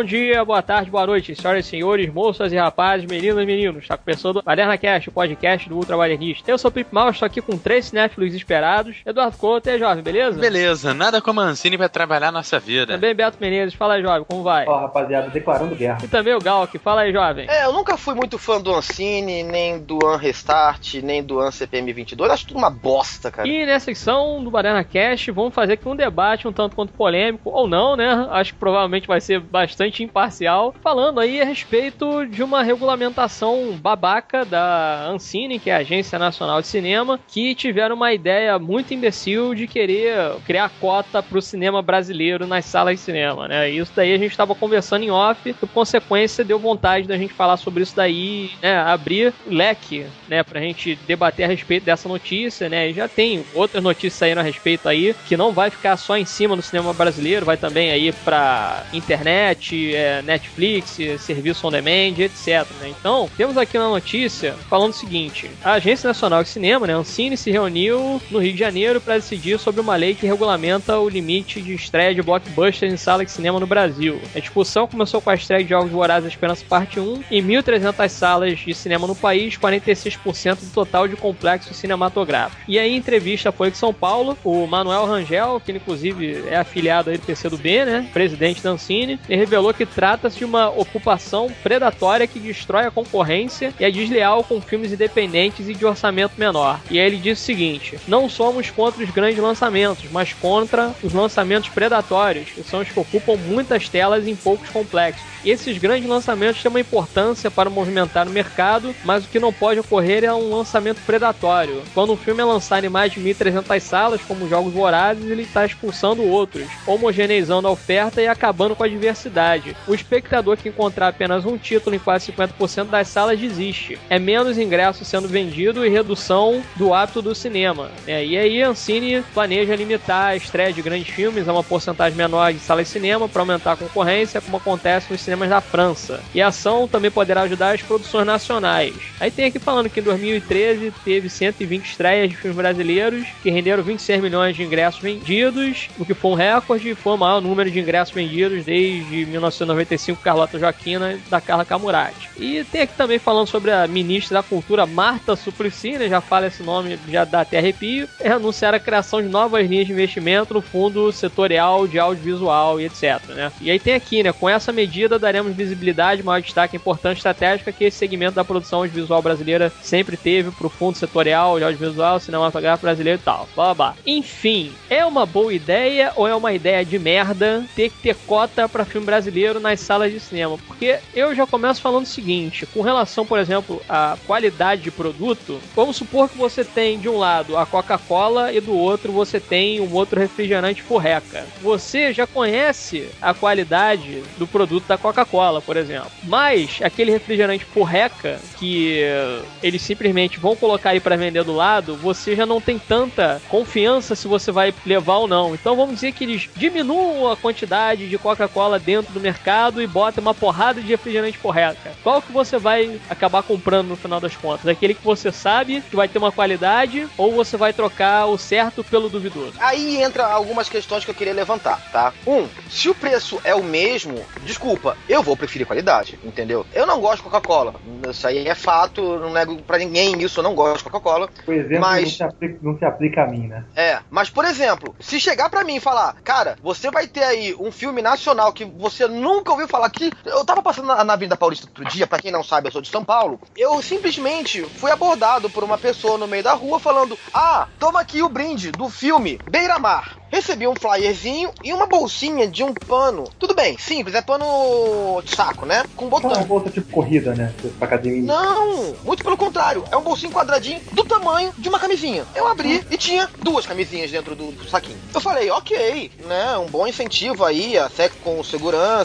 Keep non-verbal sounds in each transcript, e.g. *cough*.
Bom dia, boa tarde, boa noite, senhoras e senhores, moças e rapazes, meninas e meninos. Está começando o Baderna Cast, o podcast do Ultra Badernista. Eu sou o Pip Mal, estou aqui com três cinéfilos esperados. Eduardo Couto e jovem, beleza? Beleza, nada como a Ancine pra trabalhar nossa vida. Também Beto Menezes, fala aí, jovem, como vai? Ó, rapaziada, declarando guerra. E também o Gal, que fala aí, jovem. É, eu nunca fui muito fã do Ancine, nem do An Restart, nem do An CPM 22. Acho tudo uma bosta, cara. E nessa secção do Baderna Cast, vamos fazer aqui um debate um tanto quanto polêmico, ou não, né? Acho que provavelmente vai ser bastante imparcial, falando aí a respeito de uma regulamentação babaca da Ancine, que é a Agência Nacional de Cinema, que tiveram uma ideia muito imbecil de querer criar cota pro cinema brasileiro nas salas de cinema, né? Isso daí a gente estava conversando em off, por consequência deu vontade da gente falar sobre isso daí, né? Abrir o leque, né? Pra gente debater a respeito dessa notícia, né? E já tem outras notícias saindo a respeito aí, que não vai ficar só em cima do cinema brasileiro, vai também aí pra internet, é, Netflix, serviço on demand, etc. Né? Então, temos aqui uma notícia falando o seguinte: a Agência Nacional de Cinema, né, Ancine, se reuniu no Rio de Janeiro para decidir sobre uma lei que regulamenta o limite de estreia de blockbusters em sala de cinema no Brasil. A discussão começou com a estreia de Jogos Vorazes Esperança Parte 1 em 1.300 salas de cinema no país, 46% do total de complexos cinematográficos. E aí, em entrevista foi de São Paulo, o Manuel Rangel, que inclusive é afiliado aí do PCdoB, né, presidente da Ancine, ele revelou que trata-se de uma ocupação predatória que destrói a concorrência e é desleal com filmes independentes e de orçamento menor. E aí ele disse o seguinte: não somos contra os grandes lançamentos, mas contra os lançamentos predatórios, que são os que ocupam muitas telas em poucos complexos. E esses grandes lançamentos têm uma importância para movimentar o mercado, mas o que não pode ocorrer é um lançamento predatório. Quando um filme é lançado em mais de 1.300 salas, como Jogos Vorazes, ele está expulsando outros, homogeneizando a oferta e acabando com a diversidade. O espectador que encontrar apenas um título em quase 50% das salas desiste. É menos ingresso sendo vendido e redução do hábito do cinema. É, e aí a Ancine planeja limitar a estreia de grandes filmes a uma porcentagem menor de salas de cinema para aumentar a concorrência, como acontece nos cinemas da França. E a ação também poderá ajudar as produções nacionais. Aí tem aqui falando que em 2013 teve 120 estreias de filmes brasileiros que renderam 26 milhões de ingressos vendidos, o que foi um recorde e foi o maior número de ingressos vendidos desde 1995 Carlota Joaquina da Carla Camurati. E tem aqui também falando sobre a ministra da Cultura Marta Suplicy, né, já fala esse nome, já dá até arrepio, é anunciar a criação de novas linhas de investimento no fundo setorial de audiovisual e etc. Né? E aí tem aqui, né, com essa medida daremos visibilidade, maior destaque importante estratégica que esse segmento da produção audiovisual brasileira sempre teve para o fundo setorial de audiovisual, cinematográfico brasileiro e tal. Blá, blá. Enfim, é uma boa ideia ou é uma ideia de merda ter que ter cota para filme brasileiro nas salas de cinema? Porque eu já começo falando o seguinte, com relação, por exemplo, à qualidade de produto, vamos supor que você tem de um lado a Coca-Cola e do outro você tem um outro refrigerante furreca. Você já conhece a qualidade do produto da Coca-Cola, por exemplo. Mas aquele refrigerante furreca que eles simplesmente vão colocar aí para vender do lado, você já não tem tanta confiança se você vai levar ou não. Então vamos dizer que eles diminuam a quantidade de Coca-Cola dentro do mercado e botam uma porrada de refrigerante furreca. Qual que você vai acabar comprando no final das contas? Aquele que você sabe que vai ter uma qualidade ou você vai trocar o certo pelo duvidoso? Aí entra algumas questões que eu queria levantar, tá? Um, se o preço é o mesmo, desculpa, eu vou preferir qualidade, entendeu? Eu não gosto de Coca-Cola. Isso aí é fato, não nego pra ninguém isso, eu não gosto de Coca-Cola. Por exemplo, Mas- não, se aplica, não se aplica a mim, né? É, mas por exemplo, se chegar pra mim e falar, cara, você vai ter aí um filme nacional que você nunca ouviu falar que eu tava passando na, na Avenida Paulista outro dia, pra quem não sabe, eu sou de São Paulo, eu simplesmente fui abordado por uma pessoa no meio da rua falando: "Ah, toma aqui o brinde do filme Beira Mar". Recebi um flyerzinho e uma bolsinha de um pano. Tudo bem, simples, é pano de saco, né? Com Uma botão. bolsa tipo corrida, né? Pra academia. Não, muito pelo contrário. É um bolsinho quadradinho do tamanho de uma camisinha. Eu abri e tinha duas camisinhas dentro do, do saquinho. Eu falei, ok, né? Um bom incentivo aí a sexo com segurança.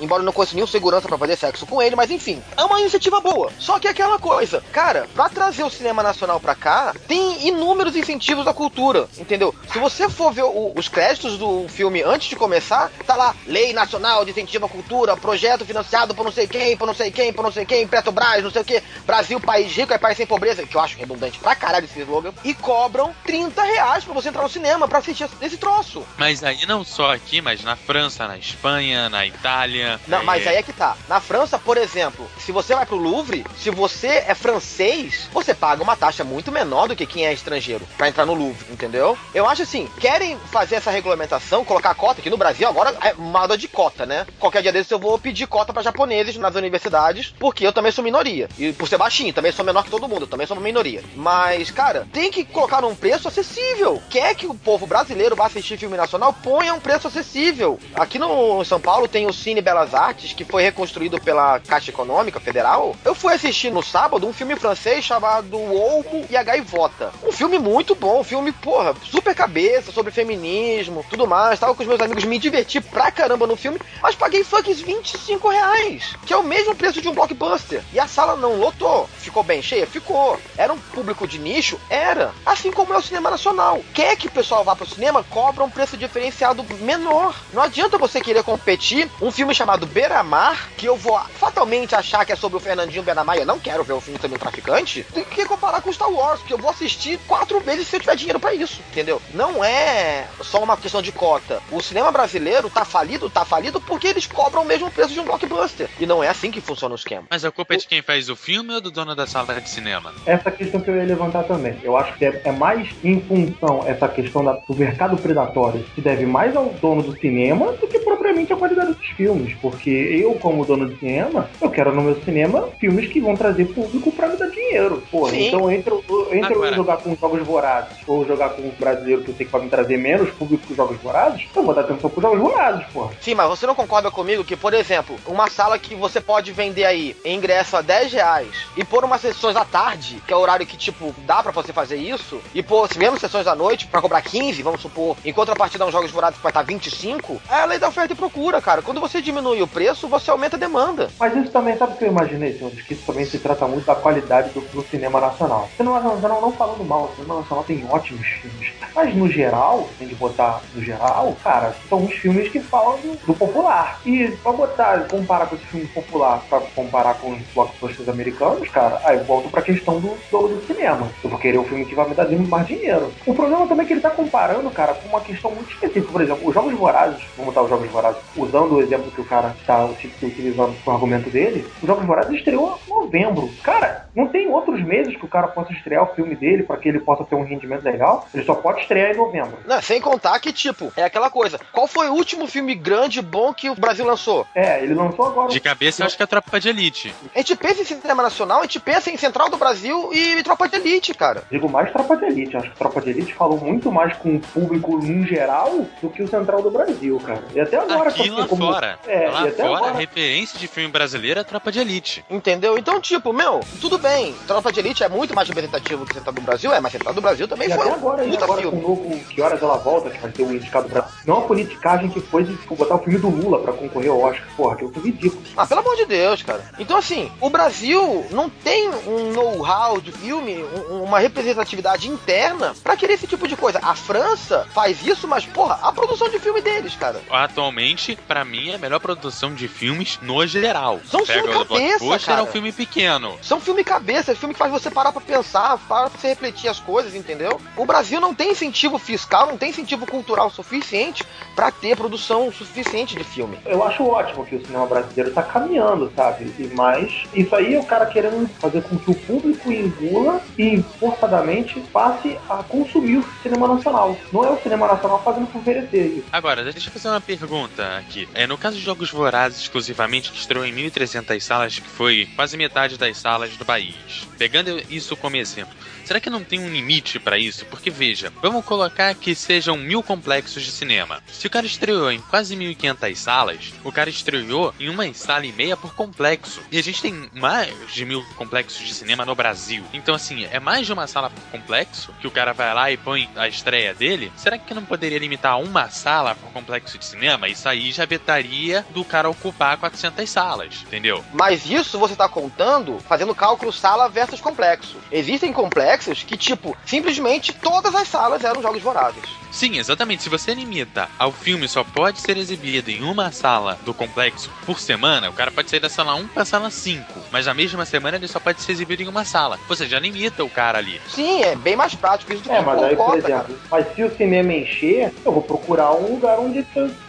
Embora eu não conheça nenhum segurança pra fazer sexo com ele, mas enfim, é uma iniciativa boa. Só que é aquela coisa, cara, pra trazer o cinema nacional pra cá, tem inúmeros incentivos à cultura, entendeu? Se você for ver o- os créditos do filme antes de começar, tá lá, Lei Nacional de Incentivo à Cultura, projeto financiado por não sei quem, por não sei quem, por não sei quem, Petrobras, não sei o que, Brasil, país rico, é país sem pobreza, que eu acho redundante pra caralho esse slogan, e cobram 30 reais pra você entrar no cinema pra assistir esse troço. Mas aí não só aqui, mas na França, na Espanha, na na Itália. Não, mas aí é que tá. Na França, por exemplo, se você vai pro Louvre, se você é francês, você paga uma taxa muito menor do que quem é estrangeiro pra entrar no Louvre, entendeu? Eu acho assim, querem fazer essa regulamentação, colocar cota, que no Brasil agora é moda de cota, né? Qualquer dia desses eu vou pedir cota pra japoneses nas universidades, porque eu também sou minoria. E por ser baixinho, também sou menor que todo mundo, também sou uma minoria. Mas, cara, tem que colocar num preço acessível. Quer que o povo brasileiro vá assistir filme nacional, ponha um preço acessível. Aqui no em São Paulo tem o Cine Belas Artes, que foi reconstruído pela Caixa Econômica Federal. Eu fui assistir no sábado um filme francês chamado O Olmo e a Gaivota. Um filme muito bom, um filme, porra, super cabeça, sobre feminismo, tudo mais. Tava com os meus amigos, me diverti pra caramba no filme, mas paguei fucking 25 reais, que é o mesmo preço de um blockbuster. E a sala não lotou. Ficou bem cheia? Ficou. Era um público de nicho? Era. Assim como é o cinema nacional. Quer que o pessoal vá pro cinema, cobra um preço diferenciado menor. Não adianta você querer competir um filme chamado Beira-Mar, que eu vou fatalmente achar que é sobre o Fernandinho Beira-Mar, eu não quero ver o filme também traficante, tem que comparar com Star Wars, que eu vou assistir quatro vezes se eu tiver dinheiro para isso, entendeu? Não é só uma questão de cota. O cinema brasileiro tá falido, tá falido porque eles cobram o mesmo preço de um blockbuster. E não é assim que funciona o esquema. Mas a culpa é de quem faz o filme ou do dono da sala de cinema? Essa questão que eu ia levantar também. Eu acho que é, é mais em função essa questão da- do mercado predatório que deve mais ao dono do cinema do que propriamente à qualidade filmes. Porque eu, como dono de cinema, eu quero no meu cinema filmes que vão trazer público pra me dar dinheiro. Pô, Sim. então entre, eu- jogar com jogos vorazes ou jogar com um brasileiro que eu sei que vai me trazer menos público que os jogos vorazes, eu vou dar atenção pros jogos vorazes, pô. Sim, mas você não concorda comigo que, por exemplo, uma sala que você pode vender aí ingresso a 10 reais e pôr umas sessões à tarde, que é o horário que, tipo, dá pra você fazer isso, e pôr mesmo sessões à noite pra cobrar 15, vamos supor, em contrapartida a uns jogos vorazes que vai estar 25, é a lei da oferta e procura, cara. Quando você diminui o preço, você aumenta a demanda. Mas isso também, sabe o que eu imaginei, senhores? Que isso também se trata muito da qualidade do, do cinema nacional. Cinema nacional, não falando mal, o cinema nacional tem ótimos filmes. Mas no geral, tem de botar no geral, cara, são uns filmes que falam do, do popular. E pra botar, comparar com esse filme popular, pra comparar com os blockbusters americanos, cara, aí volto pra questão do dono do cinema. Eu vou querer um filme que vai me dar mais dinheiro. O problema também é que ele tá comparando, cara, com uma questão muito específica. Por exemplo, os Jogos Vorazes, vamos botar os Jogos Vorazes, usando o exemplo que o cara tá uti- utilizando com o argumento dele, os Jogos Vorazes estreou em novembro. Cara, não tem outros meses que o cara possa estrear o filme dele pra que ele possa ter um rendimento legal. Ele só pode estrear em novembro. Não, sem contar que, tipo, é aquela coisa. Qual foi o último filme grande bom que o Brasil lançou? É, ele lançou agora. De cabeça, eu acho que é a Tropa de Elite. A gente pensa em cinema nacional, a gente pensa em Central do Brasil e Tropa de Elite, cara. Digo mais Tropa de Elite. Acho que Tropa de Elite falou muito mais com o público em geral do que o Central do Brasil, cara. E até agora Aqui lá como- fora. É, lá fora, agora- a referência de filme brasileiro é Tropa de Elite. Entendeu? Então, tipo, meu, tudo bem. Tropa de Elite é muito mais representativo que Central do Brasil, é, mas Central do Brasil também E foi até um agora, e puta agora com o filme. novo Que Horas Ela Volta, que vai ter o indicado Brasil. Não a politicagem que foi de tipo, botar o filme do Lula pra concorrer ao Oscar. Porra, que eu tô ridículo. Ah, pelo amor de Deus, cara. Então, assim, o Brasil não tem um know-how de filme, um- uma representatividade interna pra querer esse tipo de coisa. A França faz isso, mas, porra, a produção de filme deles, cara. Atualmente, pra mim, é a melhor produção de filmes no geral. São Pega filme o cabeça, blockbuster, é cara. um filme pequeno. São filme cabeça, filme que faz você parar pra pensar, para pra você refletir as coisas, entendeu? O Brasil não tem incentivo fiscal, não tem incentivo cultural suficiente pra ter produção suficiente de filme. Eu acho ótimo que o cinema brasileiro tá caminhando, sabe? E mas isso aí é o cara querendo fazer com que o público engula e forçadamente passe a consumir o cinema nacional. Não é o cinema nacional fazendo por merecer isso. Agora, deixa eu fazer uma pergunta aqui. É, no caso de Jogos Vorazes exclusivamente, que estreou em 1.300 salas, que foi quase metade das salas do país. Pegando isso como exemplo, será que não tem um limite pra isso? Porque veja, vamos colocar que sejam mil complexos de cinema. Se o cara estreou em quase 1.500 salas, o cara estreou em uma sala e meia por complexo. E a gente tem mais de mil complexos de cinema no Brasil. Então, assim, é mais de uma sala por complexo que o cara vai lá e põe a estreia dele. Será que não poderia limitar uma sala por complexo de cinema? Isso aí já vetaria do cara ocupar 400 salas, entendeu? Mas isso você tá contando fazendo cálculo sala versus complexo. Existem complexos que, tipo, simplesmente todas as salas eram jogos vorazes. Sim, exatamente. Se você limita ao filme só pode ser exibido em uma sala do complexo por semana, o cara pode sair da sala 1 pra sala 5. Mas na mesma semana ele só pode ser exibido em uma sala. Você já limita o cara ali. Sim, é bem mais prático isso do que É, mas aí, por exemplo, mas se o cinema encher, eu vou procurar um lugar onde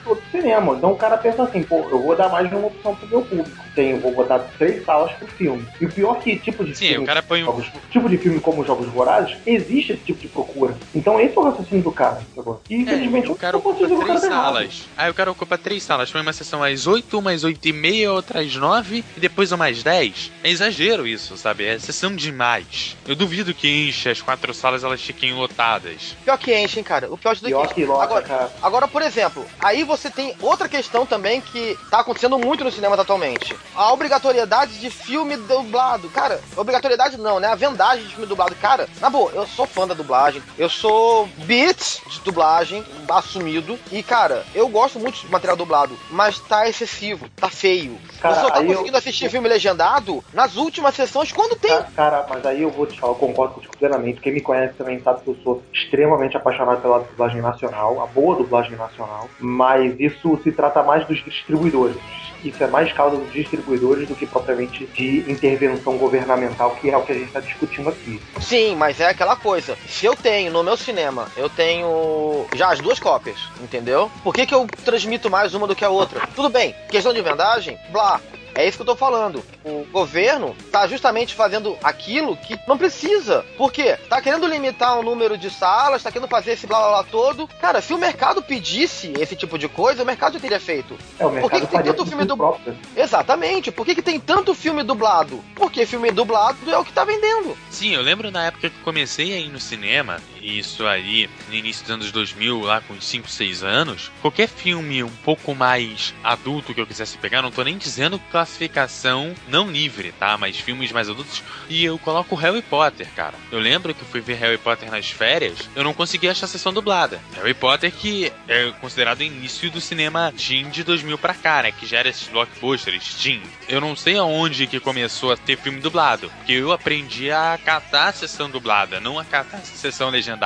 outro cinema. Então o cara pensa assim, pô, eu vou dar mais de uma opção pro meu público. Tem, eu vou botar três salas pro filme. E o pior é que tipo de Sim, filme. o cara põe um. jogos- tipo de filme como Jogos Vorazes, existe esse tipo de procura. Então esse é o raciocínio do cara. sacou? E infelizmente É, o cara ocupa cara três errado. salas. Aí o cara ocupa três salas. Põe uma sessão às 8, umas 8 e meia, outra às 9 e depois umas 10. É exagero isso, sabe? É sessão demais. Eu duvido que enche as quatro salas elas fiquem lotadas. Pior que enche, hein, cara. O pior de tudo é Pior que que enche. lota, Agora, cara. Agora, por exemplo, aí você tem outra questão também que tá acontecendo muito no cinema atualmente. A obrigatoriedade de filme dublado. Cara, obrigatoriedade não, né? A vendagem de filme dublado. Cara, na boa, eu sou fã da dublagem. Eu sou beat de dublagem, assumido. E, cara, eu gosto muito de material dublado, mas tá excessivo, tá feio. Cara, você só tá aí eu- conseguindo assistir filme legendado nas últimas sessões quando tem. Ca- Cara, mas aí eu vou te falar, eu concordo contigo plenamente. Quem me conhece também sabe que eu sou extremamente apaixonado pela dublagem nacional, a boa dublagem nacional. Mas isso se trata mais dos distribuidores. Isso é mais causa dos distribuidores do que propriamente de intervenção governamental, que é o que a gente está discutindo aqui. Sim, mas é aquela coisa. Se eu tenho no meu cinema, eu tenho já as duas cópias, entendeu? Por que, que eu transmito mais uma do que a outra? Tudo bem, questão de vendagem, blá. É isso que eu tô falando. O governo tá justamente fazendo aquilo que não precisa. Por quê? Tá querendo limitar o número de salas, tá querendo fazer esse blá blá blá todo. Cara, se o mercado pedisse esse tipo de coisa, o mercado já teria feito. É, o Por que mercado que tem tanto filme si do- próprio. Exatamente. Por que, que tem tanto filme dublado? Porque filme dublado é o que tá vendendo. Sim, eu lembro na época que comecei a ir no cinema, isso aí no início dos anos 2000, lá com uns 5, 6 anos, qualquer filme um pouco mais adulto que eu quisesse pegar, não tô nem dizendo classificação não livre, tá? Mas filmes mais adultos, e eu coloco Harry Potter, cara. Eu lembro que fui ver Harry Potter nas férias, eu não consegui achar a sessão dublada. Harry Potter que é considerado o início do cinema teen de 2000 pra cá, né? Que já era esses blockbusters teen. Eu não sei aonde que começou a ter filme dublado, porque eu aprendi a catar a sessão dublada, não a catar a sessão legendada.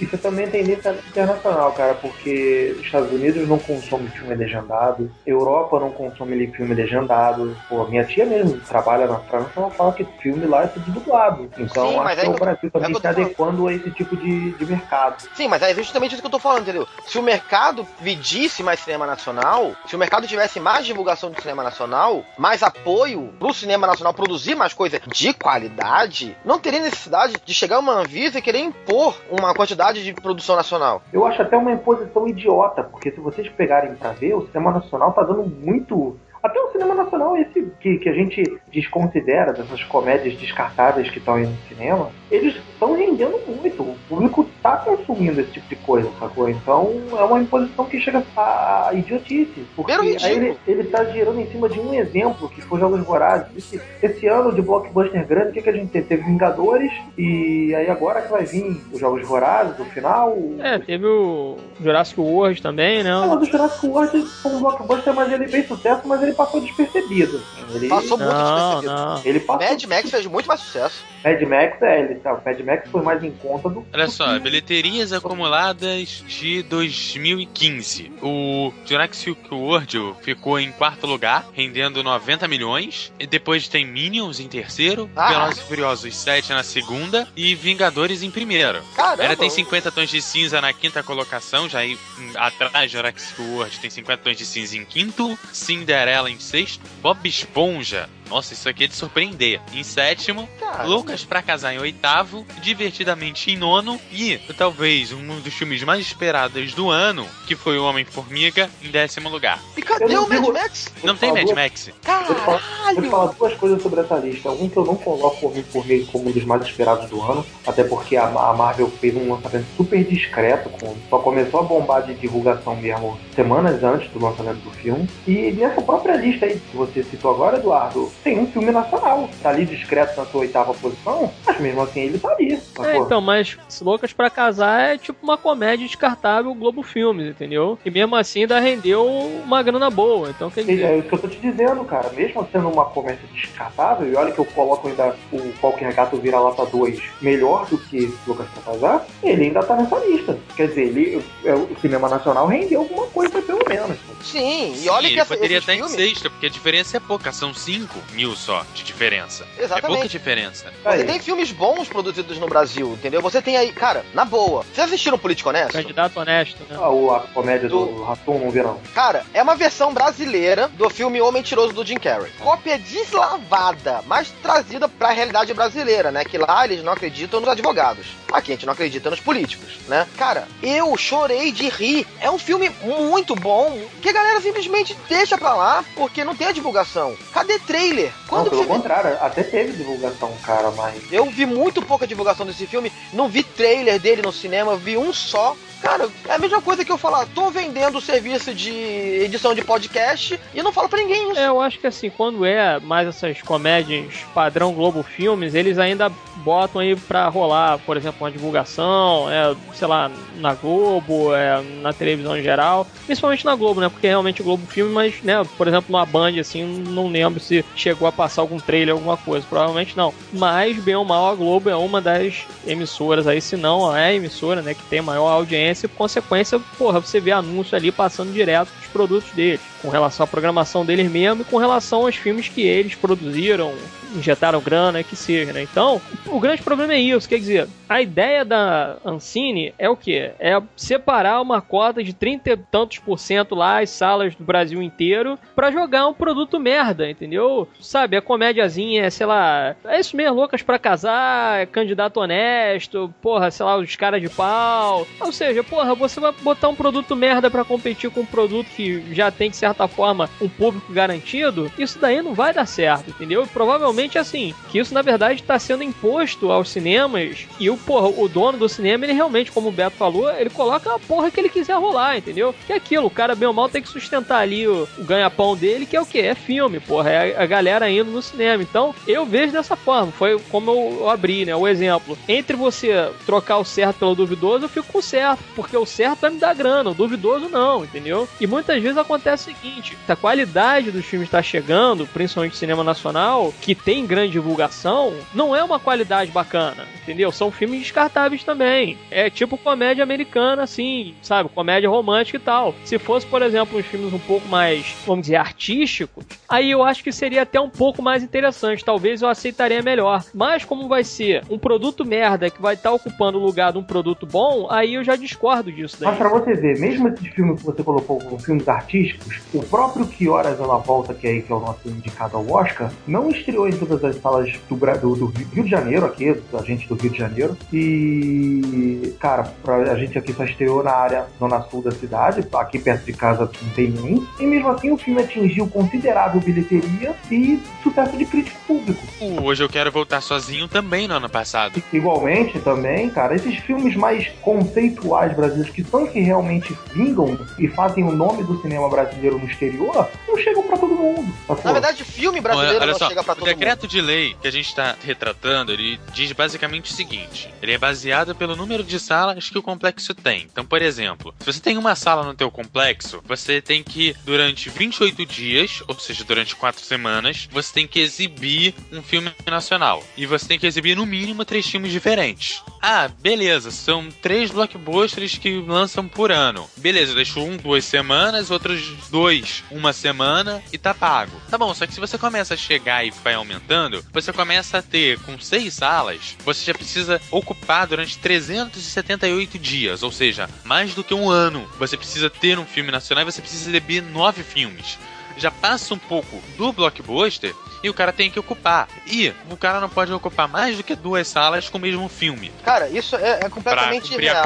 Isso também é tendência internacional, cara, porque os Estados Unidos não consomem filme legendado, Europa não consome filme legendado. Pô, minha tia mesmo trabalha na França, ela fala que filme lá é tudo dublado. Então Sim, acho que o Brasil também falando. adequando a esse tipo de, de mercado. Sim, mas é justamente isso que eu tô falando, entendeu? Se o mercado pedisse mais cinema nacional, se o mercado tivesse mais divulgação do cinema nacional, mais apoio pro cinema nacional produzir mais coisa de qualidade, não teria necessidade de chegar uma Anvisa e querer impor uma quantidade de produção nacional. Eu acho até uma imposição idiota, porque se vocês pegarem pra ver, o cinema nacional tá dando muito. Até o cinema nacional, esse que, que a gente desconsidera, dessas comédias descartáveis que estão aí no cinema, eles estão rendendo muito. O público tá consumindo esse tipo de coisa, sacou? Então é uma imposição que chega a, idiotice. Porque Primeiro aí ele, ele tá girando em cima de um exemplo, que foi Jogos Vorazes. Esse, esse ano de blockbuster grande, o que, que a gente teve? Teve Vingadores, e aí agora que vai vir os Jogos Vorazes, o final. É, teve o Jurassic World também, né? Ah, mas o Jurassic World foi um blockbuster, mas ele fez sucesso, mas ele passou despercebido. Ele, Passou muito Não, despercebido. não. ele passou. Mad Max fez muito mais sucesso. Mad Max, é, ele, tá, o Mad Max foi mais em conta do. Olha só, bilheterias acumuladas de 2015. O Jurassic World ficou em quarto lugar, rendendo 90 milhões. E depois tem Minions em terceiro, Ah. Velozes e Furiosos 7 na segunda e Vingadores em primeiro. Caramba. Ela tem 50 tons de cinza na quinta colocação, já aí atrás de Jurassic World tem 50 tons de cinza em quinto, Cinderela em sexto, Bob Esponja, nossa, isso aqui é de surpreender, em sétimo, Cara, Loucas pra Casar em oitavo, Divertidamente em nono e talvez um dos filmes mais esperados do ano, que foi O Homem-Formiga, em décimo lugar. E cadê o Mad Max? Não te tem Mad Max? Falar, vou te Caralho! falar duas coisas sobre essa lista. Um que eu não coloco o Homem-Formiga como um dos mais esperados do ano, até porque a, a Marvel fez um lançamento super discreto, com, só começou a bombar de divulgação mesmo semanas antes do lançamento do filme. E nessa própria lista aí que você citou agora, Eduardo, tem um filme nacional. Tá ali discreto na sua oitava posição, mas mesmo assim ele tá ali. É, então, mas Loucas pra Casar é tipo uma comédia descartável Globo Filmes, entendeu? E mesmo assim ainda rendeu uma grana boa. Então, quer dizer, É isso que eu tô te dizendo, cara. Mesmo sendo uma comédia descartável, e olha que eu coloco ainda o Qualquer Gato Vira-Lata 2 melhor do que Lucas pra Casar, ele ainda tá nessa lista. Quer dizer, ele, é, o cinema nacional rendeu alguma coisa, pelo menos. Sim, Sim, e olha ele que essa, poderia estar filmes... em sexta, porque a diferença é pouca, são 5 mil só de diferença. É pouca Exatamente. diferença. Você tem filmes bons produzidos no Brasil, entendeu? Você tem aí, cara, na boa. Vocês assistiram Político Honesto? Candidato honesto, né? Ah, o- a comédia do, Do- Raton não verão. Cara, é uma versão brasileira do filme O Mentiroso do Jim Carrey. Cópia deslavada, mas trazida pra realidade brasileira, né? Que lá eles não acreditam nos advogados. Aqui a gente não acredita nos políticos, né? Cara, eu chorei de rir. É um filme muito bom que a galera simplesmente deixa pra lá porque não tem a divulgação. Cadê trailer? Não, Quando pelo você... contrário, até teve divulgação, cara, mas. Eu vi muito pouca divulgação desse filme, não vi trailer dele no cinema, vi um só. Cara, é a mesma coisa que eu falar, tô vendendo o serviço de edição de podcast e não falo pra ninguém isso. É, eu acho que assim, quando é mais essas comédias padrão Globo Filmes, eles ainda botam aí pra rolar, por exemplo, uma divulgação, é, sei lá, na Globo, é, na televisão em geral, principalmente na Globo, né? Porque realmente o Globo Filme, mas, né, por exemplo, numa Band, assim, não lembro se chegou a passar algum trailer, alguma coisa, provavelmente não. Mas, bem ou mal, a Globo é uma das emissoras aí, se não é a emissora, né, que tem maior audiência. E, por consequência, porra, você vê anúncio ali passando direto dos produtos deles, com relação à programação deles mesmo e com relação aos filmes que eles produziram, injetaram grana, que seja, né? Então, o grande problema é isso, quer dizer, a ideia da Ancine é o quê? É separar uma cota de 30 e tantos por cento lá, as salas do Brasil inteiro, pra jogar um produto merda, entendeu? Sabe, a comédiazinha, é, sei lá, é isso mesmo, loucas pra casar, é candidato honesto, porra, sei lá, os caras de pau. Ou seja, porra, você vai botar um produto merda pra competir com um produto que já tem, de certa forma, um público garantido, isso daí não vai dar certo, entendeu? Provavelmente assim, que isso na verdade tá sendo imposto aos cinemas e o, porra, o dono do cinema, ele realmente, como o Beto falou, ele coloca a porra que ele quiser rolar, entendeu? Que é aquilo, o cara bem ou mal tem que sustentar ali o, o ganha-pão dele, que é o quê? É filme, porra, é a, a galera indo no cinema. Então, eu vejo dessa forma, foi como eu, eu abri, né, o exemplo. Entre você trocar o certo pelo duvidoso, eu fico com o certo, porque o certo vai me dar grana, o duvidoso não, entendeu? E muitas vezes acontece o seguinte, a qualidade dos filmes está chegando, principalmente cinema nacional, que tem grande divulgação, não é uma qualidade bacana, entendeu? São filmes descartáveis também. É tipo comédia americana, assim, sabe? Comédia romântica e tal. Se fosse, por exemplo, uns filmes um pouco mais, vamos dizer, artísticos, aí eu acho que seria até um pouco mais interessante. Talvez eu aceitaria melhor. Mas como vai ser um produto merda que vai estar ocupando o lugar de um produto bom, aí eu já discordo disso daí. Mas pra você ver, mesmo esses filmes que você colocou como filmes artísticos, o próprio Que Horas Ela Volta, que é, aí, que é o nosso indicado ao Oscar, não estreou em todas as salas do, do, do Rio de Janeiro, aqui, a gente do Rio de Janeiro. E, cara, pra, a gente aqui só estreou na área zona sul da cidade, aqui perto de casa não tem nenhum. E mesmo assim o filme atingiu considerável bilheteria e sucesso de crítico público. O Hoje Eu Quero Voltar Sozinho também no ano passado. Igualmente também, cara, esses filmes mais conceituais brasileiros que são que realmente vingam e fazem o nome do cinema brasileiro no exterior, não chegam pra todo mundo. sacou? Na verdade, filme brasileiro Olha não só, chega pra o todo mundo. decreto de lei que a gente está retratando, ele diz basicamente o seguinte: ele é baseado pelo número de salas que o complexo tem. Então, por exemplo, se você tem uma sala no teu complexo, você tem que durante 28 dias, ou seja, durante 4 semanas, você tem que exibir um filme nacional. E você tem que exibir no mínimo três filmes diferentes. Ah, beleza, são três blockbusters que lançam por ano. Beleza, deixo um duas semanas, outros dois uma semana e tá pago. Tá bom, só que se você começa a chegar e vai aumentando, você começa a ter com seis salas, você já precisa ocupar durante 378 dias, ou seja, mais do que um ano. Você precisa ter um filme nacional e você precisa exibir nove filmes. Já passa um pouco do blockbuster e o cara tem que ocupar. E o cara não pode ocupar mais do que duas salas com o mesmo filme Cara, isso é, é completamente irreal.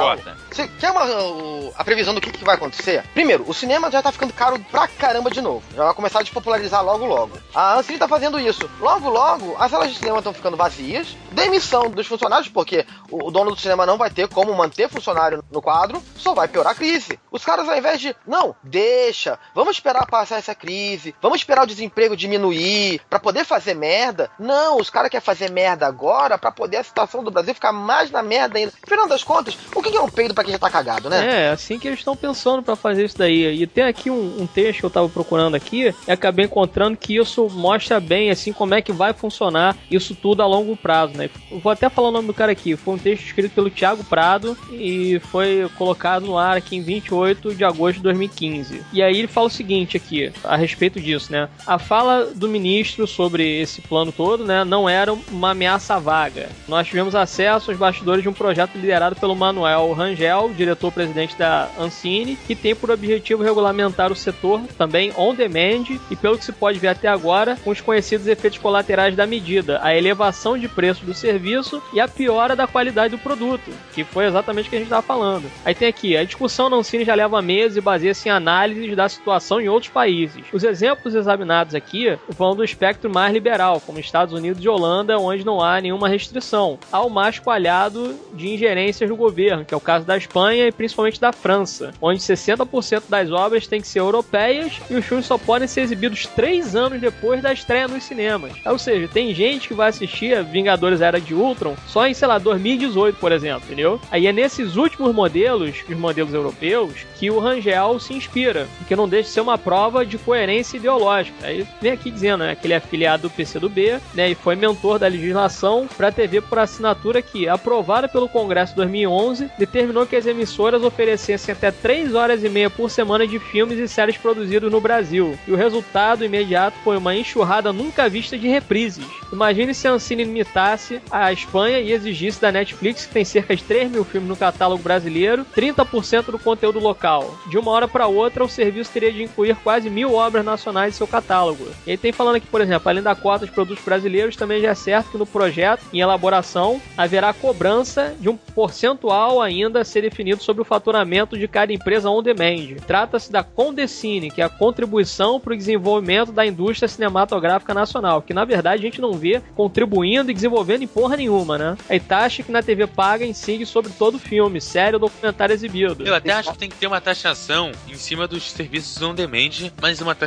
Você quer uma, o- a previsão do que, que vai acontecer? Primeiro, o cinema já tá ficando caro pra caramba de novo. Já vai começar a despopularizar logo logo. A Ancine tá fazendo isso. Logo logo, as salas de cinema estão ficando vazias. Demissão dos funcionários, porque o, o dono do cinema não vai ter como manter funcionário no quadro, só vai piorar a crise. Os caras, ao invés de, não, deixa, vamos esperar passar essa crise. Crise, vamos esperar o desemprego diminuir para poder fazer merda. Não, os caras querem fazer merda agora para poder a situação do Brasil ficar mais na merda ainda. Afinal das contas, o que é um peido para quem já tá cagado, né? É, assim que eles estão pensando para fazer isso daí. E tem aqui um, um, texto que eu tava procurando aqui e acabei encontrando que isso mostra bem, assim, como é que vai funcionar isso tudo a longo prazo, né? Vou até falar o nome do cara aqui. Foi um texto escrito pelo Thiago Prado e foi colocado no ar aqui em 28 de agosto de 2015. E aí ele fala o seguinte aqui, a disso, né? A fala do ministro sobre esse plano todo, né, não era uma ameaça vaga. Nós tivemos acesso aos bastidores de um projeto liderado pelo Manuel Rangel, diretor-presidente da Ancine, que tem por objetivo regulamentar o setor também on-demand e, pelo que se pode ver até agora, com os conhecidos efeitos colaterais da medida, a elevação de preço do serviço e a piora da qualidade do produto, que foi exatamente o que a gente estava falando. Aí tem aqui, a discussão na Ancine já leva meses e baseia-se em análises da situação em outros países. Os exemplos examinados aqui vão do espectro mais liberal, como Estados Unidos e Holanda, onde não há nenhuma restrição, ao mais coalhado de ingerências do governo, que é o caso da Espanha e principalmente da França, onde 60% das obras têm que ser europeias e os filmes só podem ser exibidos três anos depois da estreia nos cinemas. Ou seja, tem gente que vai assistir a Vingadores Era de Ultron só em, sei lá, 2018, por exemplo, entendeu? Aí é nesses últimos modelos, os modelos europeus, que o Rangel se inspira, que não deixa de ser uma prova de coerência ideológica. Aí vem aqui dizendo né, que ele é afiliado do PCdoB né, e foi mentor da legislação para TV por assinatura que, aprovada pelo Congresso 2011, determinou que as emissoras oferecessem até 3 horas e meia por semana de filmes e séries produzidos no Brasil. E o resultado imediato foi uma enxurrada nunca vista de reprises. Imagine se a Ancine imitasse a Espanha e exigisse da Netflix, que tem cerca de 3 mil filmes no catálogo brasileiro, 30% do conteúdo local. De uma hora para outra, o serviço teria de incluir quase mil obras nacionais em seu catálogo. E aí tem falando aqui, por exemplo, além da cota de produtos brasileiros, também já é certo que no projeto, em elaboração, haverá cobrança de um percentual ainda a ser definido sobre o faturamento de cada empresa on-demand. Trata-se da Condecine, que é a contribuição para o desenvolvimento da indústria cinematográfica nacional, que na verdade a gente não vê contribuindo e desenvolvendo em porra nenhuma, né? É taxa que na TV paga incide sobre todo filme, série ou documentário exibido. Eu até acho que tem que ter uma taxação em cima dos serviços on-demand, mas uma taxação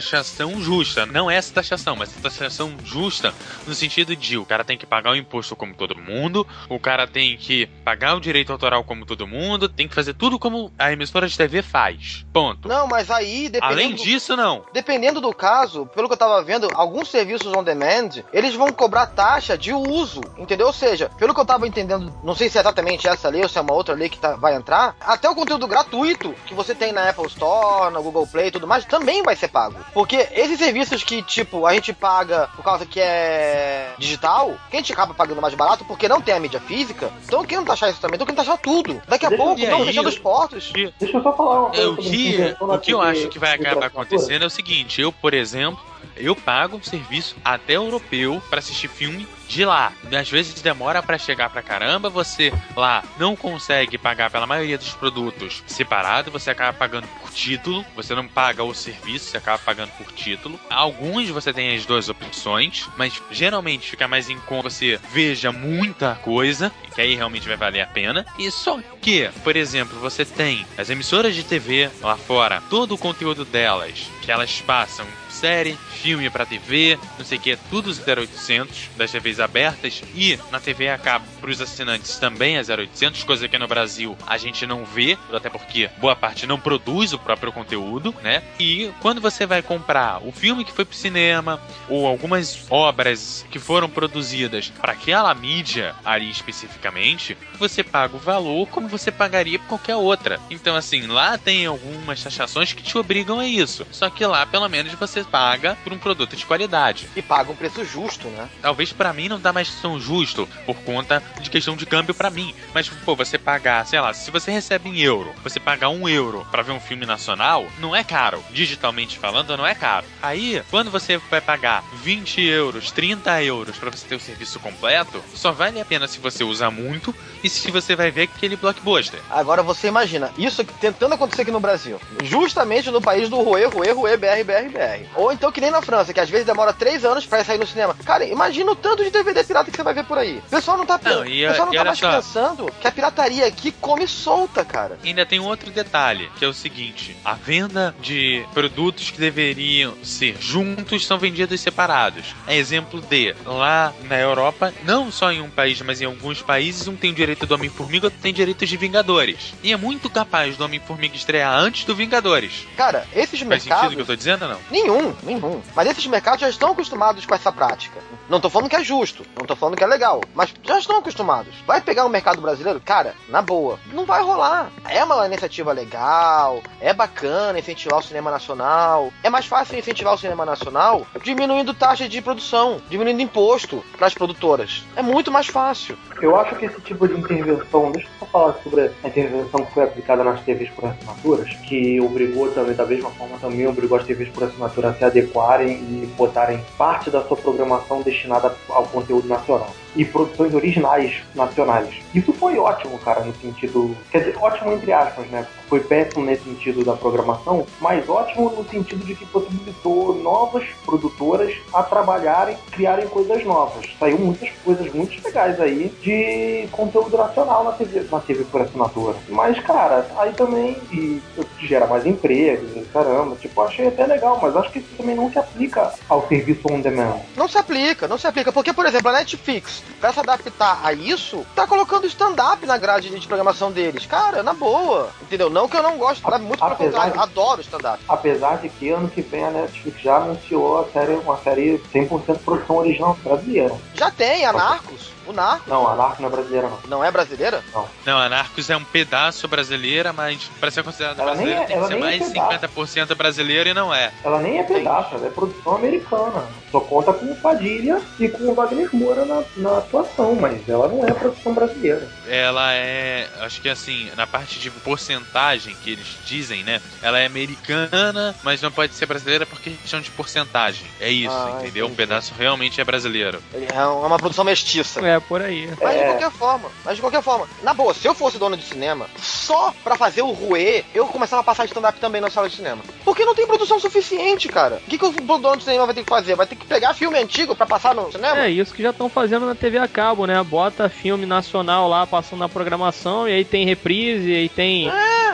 justa. Não essa taxação, mas taxação justa no sentido de o cara tem que pagar o imposto como todo mundo, o cara tem que pagar o direito autoral como todo mundo, tem que fazer tudo como a emissora de TV faz. Ponto. Não, mas aí, dependendo. Além disso, não. Dependendo do caso, pelo que eu tava vendo, alguns serviços on demand, eles vão cobrar taxa de uso, entendeu? Ou seja, pelo que eu tava entendendo, não sei se é exatamente essa lei ou se é uma outra lei que tá, vai entrar, até o conteúdo gratuito que você tem na Apple Store, no Google Play e tudo mais, também vai ser pago. Porque esses serviços que, tipo, a gente paga por causa que é digital, que a gente acaba pagando mais barato porque não tem a mídia física, então querendo taxar isso também, então querendo taxar tudo. Daqui a Deixa- pouco, estão fechando os portos. Deixa eu só falar uma É, coisa o que, o que eu acho que vai acabar acontecendo é o seguinte: eu, por exemplo, eu pago um serviço até europeu para assistir filme de lá. Às vezes demora para chegar pra caramba, você lá não consegue pagar pela maioria dos produtos separado, você acaba pagando por título, você não paga o serviço, você acaba pagando por título. Alguns você tem as duas opções, mas geralmente fica mais em conta você veja muita coisa, que aí realmente vai valer a pena. E só que, por exemplo, você tem as emissoras de TV lá fora, todo o conteúdo delas, que elas passam série, filme pra TV, não sei o que, tudo 0800 das TVs abertas e na TV a cabo pros assinantes também é 0800, coisa que no Brasil a gente não vê, até porque boa parte não produz o próprio conteúdo, né? E quando você vai comprar o filme que foi pro cinema ou algumas obras que foram produzidas para aquela mídia ali especificamente, você paga o valor como você pagaria por qualquer outra. Então assim, lá tem algumas taxações que te obrigam a isso. Só que lá pelo menos você paga por um produto de qualidade. E paga um preço justo, né? Talvez pra mim não dá mais tão justo por conta de questão de câmbio pra mim. Mas, pô, você pagar, sei lá, se você recebe em euro, você pagar um euro pra ver um filme nacional, não é caro. Digitalmente falando, não é caro. Aí, quando você vai pagar 20 euros, 30 euros pra você ter o serviço completo, só vale a pena se você usar muito e se você vai ver aquele blockbuster. Agora você imagina, isso tentando acontecer aqui no Brasil. Justamente no país do Ruê, Ruê, Ruê, BR, BR, BR. Ou então que nem na França, que às vezes demora três anos pra sair no cinema. Cara, imagina o tanto de DVD pirata que você vai ver por aí. O pessoal não tá, Não, e- pessoal não e tá mais só. pensando que a pirataria aqui come solta, cara. Ainda tem um outro detalhe, que é o seguinte: a venda de produtos que deveriam ser juntos são vendidos separados. É exemplo de lá na Europa, não só em um país, mas em alguns países, um tem o direito do Homem-Formiga, outro tem direitos de Vingadores. E é muito capaz do Homem-Formiga estrear antes do Vingadores. Cara, esses Faz sentido o que mercados. eu tô dizendo ou não? Nenhum, nenhum. Mas esses mercados já estão acostumados com essa prática. Não tô falando que é justo, não tô falando que é legal, mas já estão acostumados. Vai pegar o mercado brasileiro? Cara, na boa, não vai rolar. É uma iniciativa legal, é bacana incentivar o cinema nacional. É mais fácil incentivar o cinema nacional diminuindo taxa de produção, diminuindo imposto para as produtoras. É muito mais fácil. Eu acho que esse tipo de intervenção, deixa eu falar sobre a intervenção que foi aplicada nas TVs por assinaturas, que obrigou também, da mesma forma, também obrigou as TVs por assinatura a se adequarem e botarem parte da sua programação destinada ao conteúdo nacional. E produções originais nacionais. Isso foi ótimo, cara, no sentido. Quer dizer, ótimo entre aspas, né? Foi péssimo nesse sentido da programação, mas ótimo no sentido de que possibilitou novas produtoras a trabalharem, criarem coisas novas. Saiu muitas coisas muito legais aí de conteúdo nacional na TV, na TV por assinatura. Mas, cara, aí também e, gera mais empregos, caramba. Tipo, achei até legal, mas acho que isso também não se aplica ao serviço on demand. Não se aplica, não se aplica. Porque, por exemplo, a Netflix, pra se adaptar a isso, tá colocando stand-up na grade de programação deles. Cara, na boa. Entendeu? Não que eu não gosto, stand-up, muito pelo Apesar contrário, de- adoro stand-up. Apesar de que ano que vem a Netflix já anunciou a série, uma série 100% produção original brasileira. Já tem, a Narcos. O Narcos Não, a Narco não é brasileira, não. não é brasileira? Não, a Narcos é um pedaço brasileira, mas pra ser considerada Ela nem brasileira é- tem que ser nem é mais pedaço. 50% brasileira e não é. Ela nem é pedaço, ela é produção americana. Só conta com o Padilha e com o Wagner Moura na, na atuação, mas ela não é produção brasileira. Ela é, acho que assim, na parte de porcentagem que eles dizem, né? Ela é americana, mas não pode ser brasileira porque questão de porcentagem. É isso, Ah, entendeu? Um entendi. pedaço realmente é brasileiro. É uma produção mestiça. É, por aí. Mas de É. qualquer forma, mas de qualquer forma, na boa, se eu fosse dono de cinema, só pra fazer o ruê, eu começava a passar stand-up também na sala de cinema. Porque não tem produção suficiente, cara. O que, que o dono de cinema vai ter que fazer? Vai ter que pegar filme antigo pra passar no cinema? É isso que já estão fazendo na TV a cabo, né? Bota filme nacional lá passando na programação e aí tem reprise, e aí tem,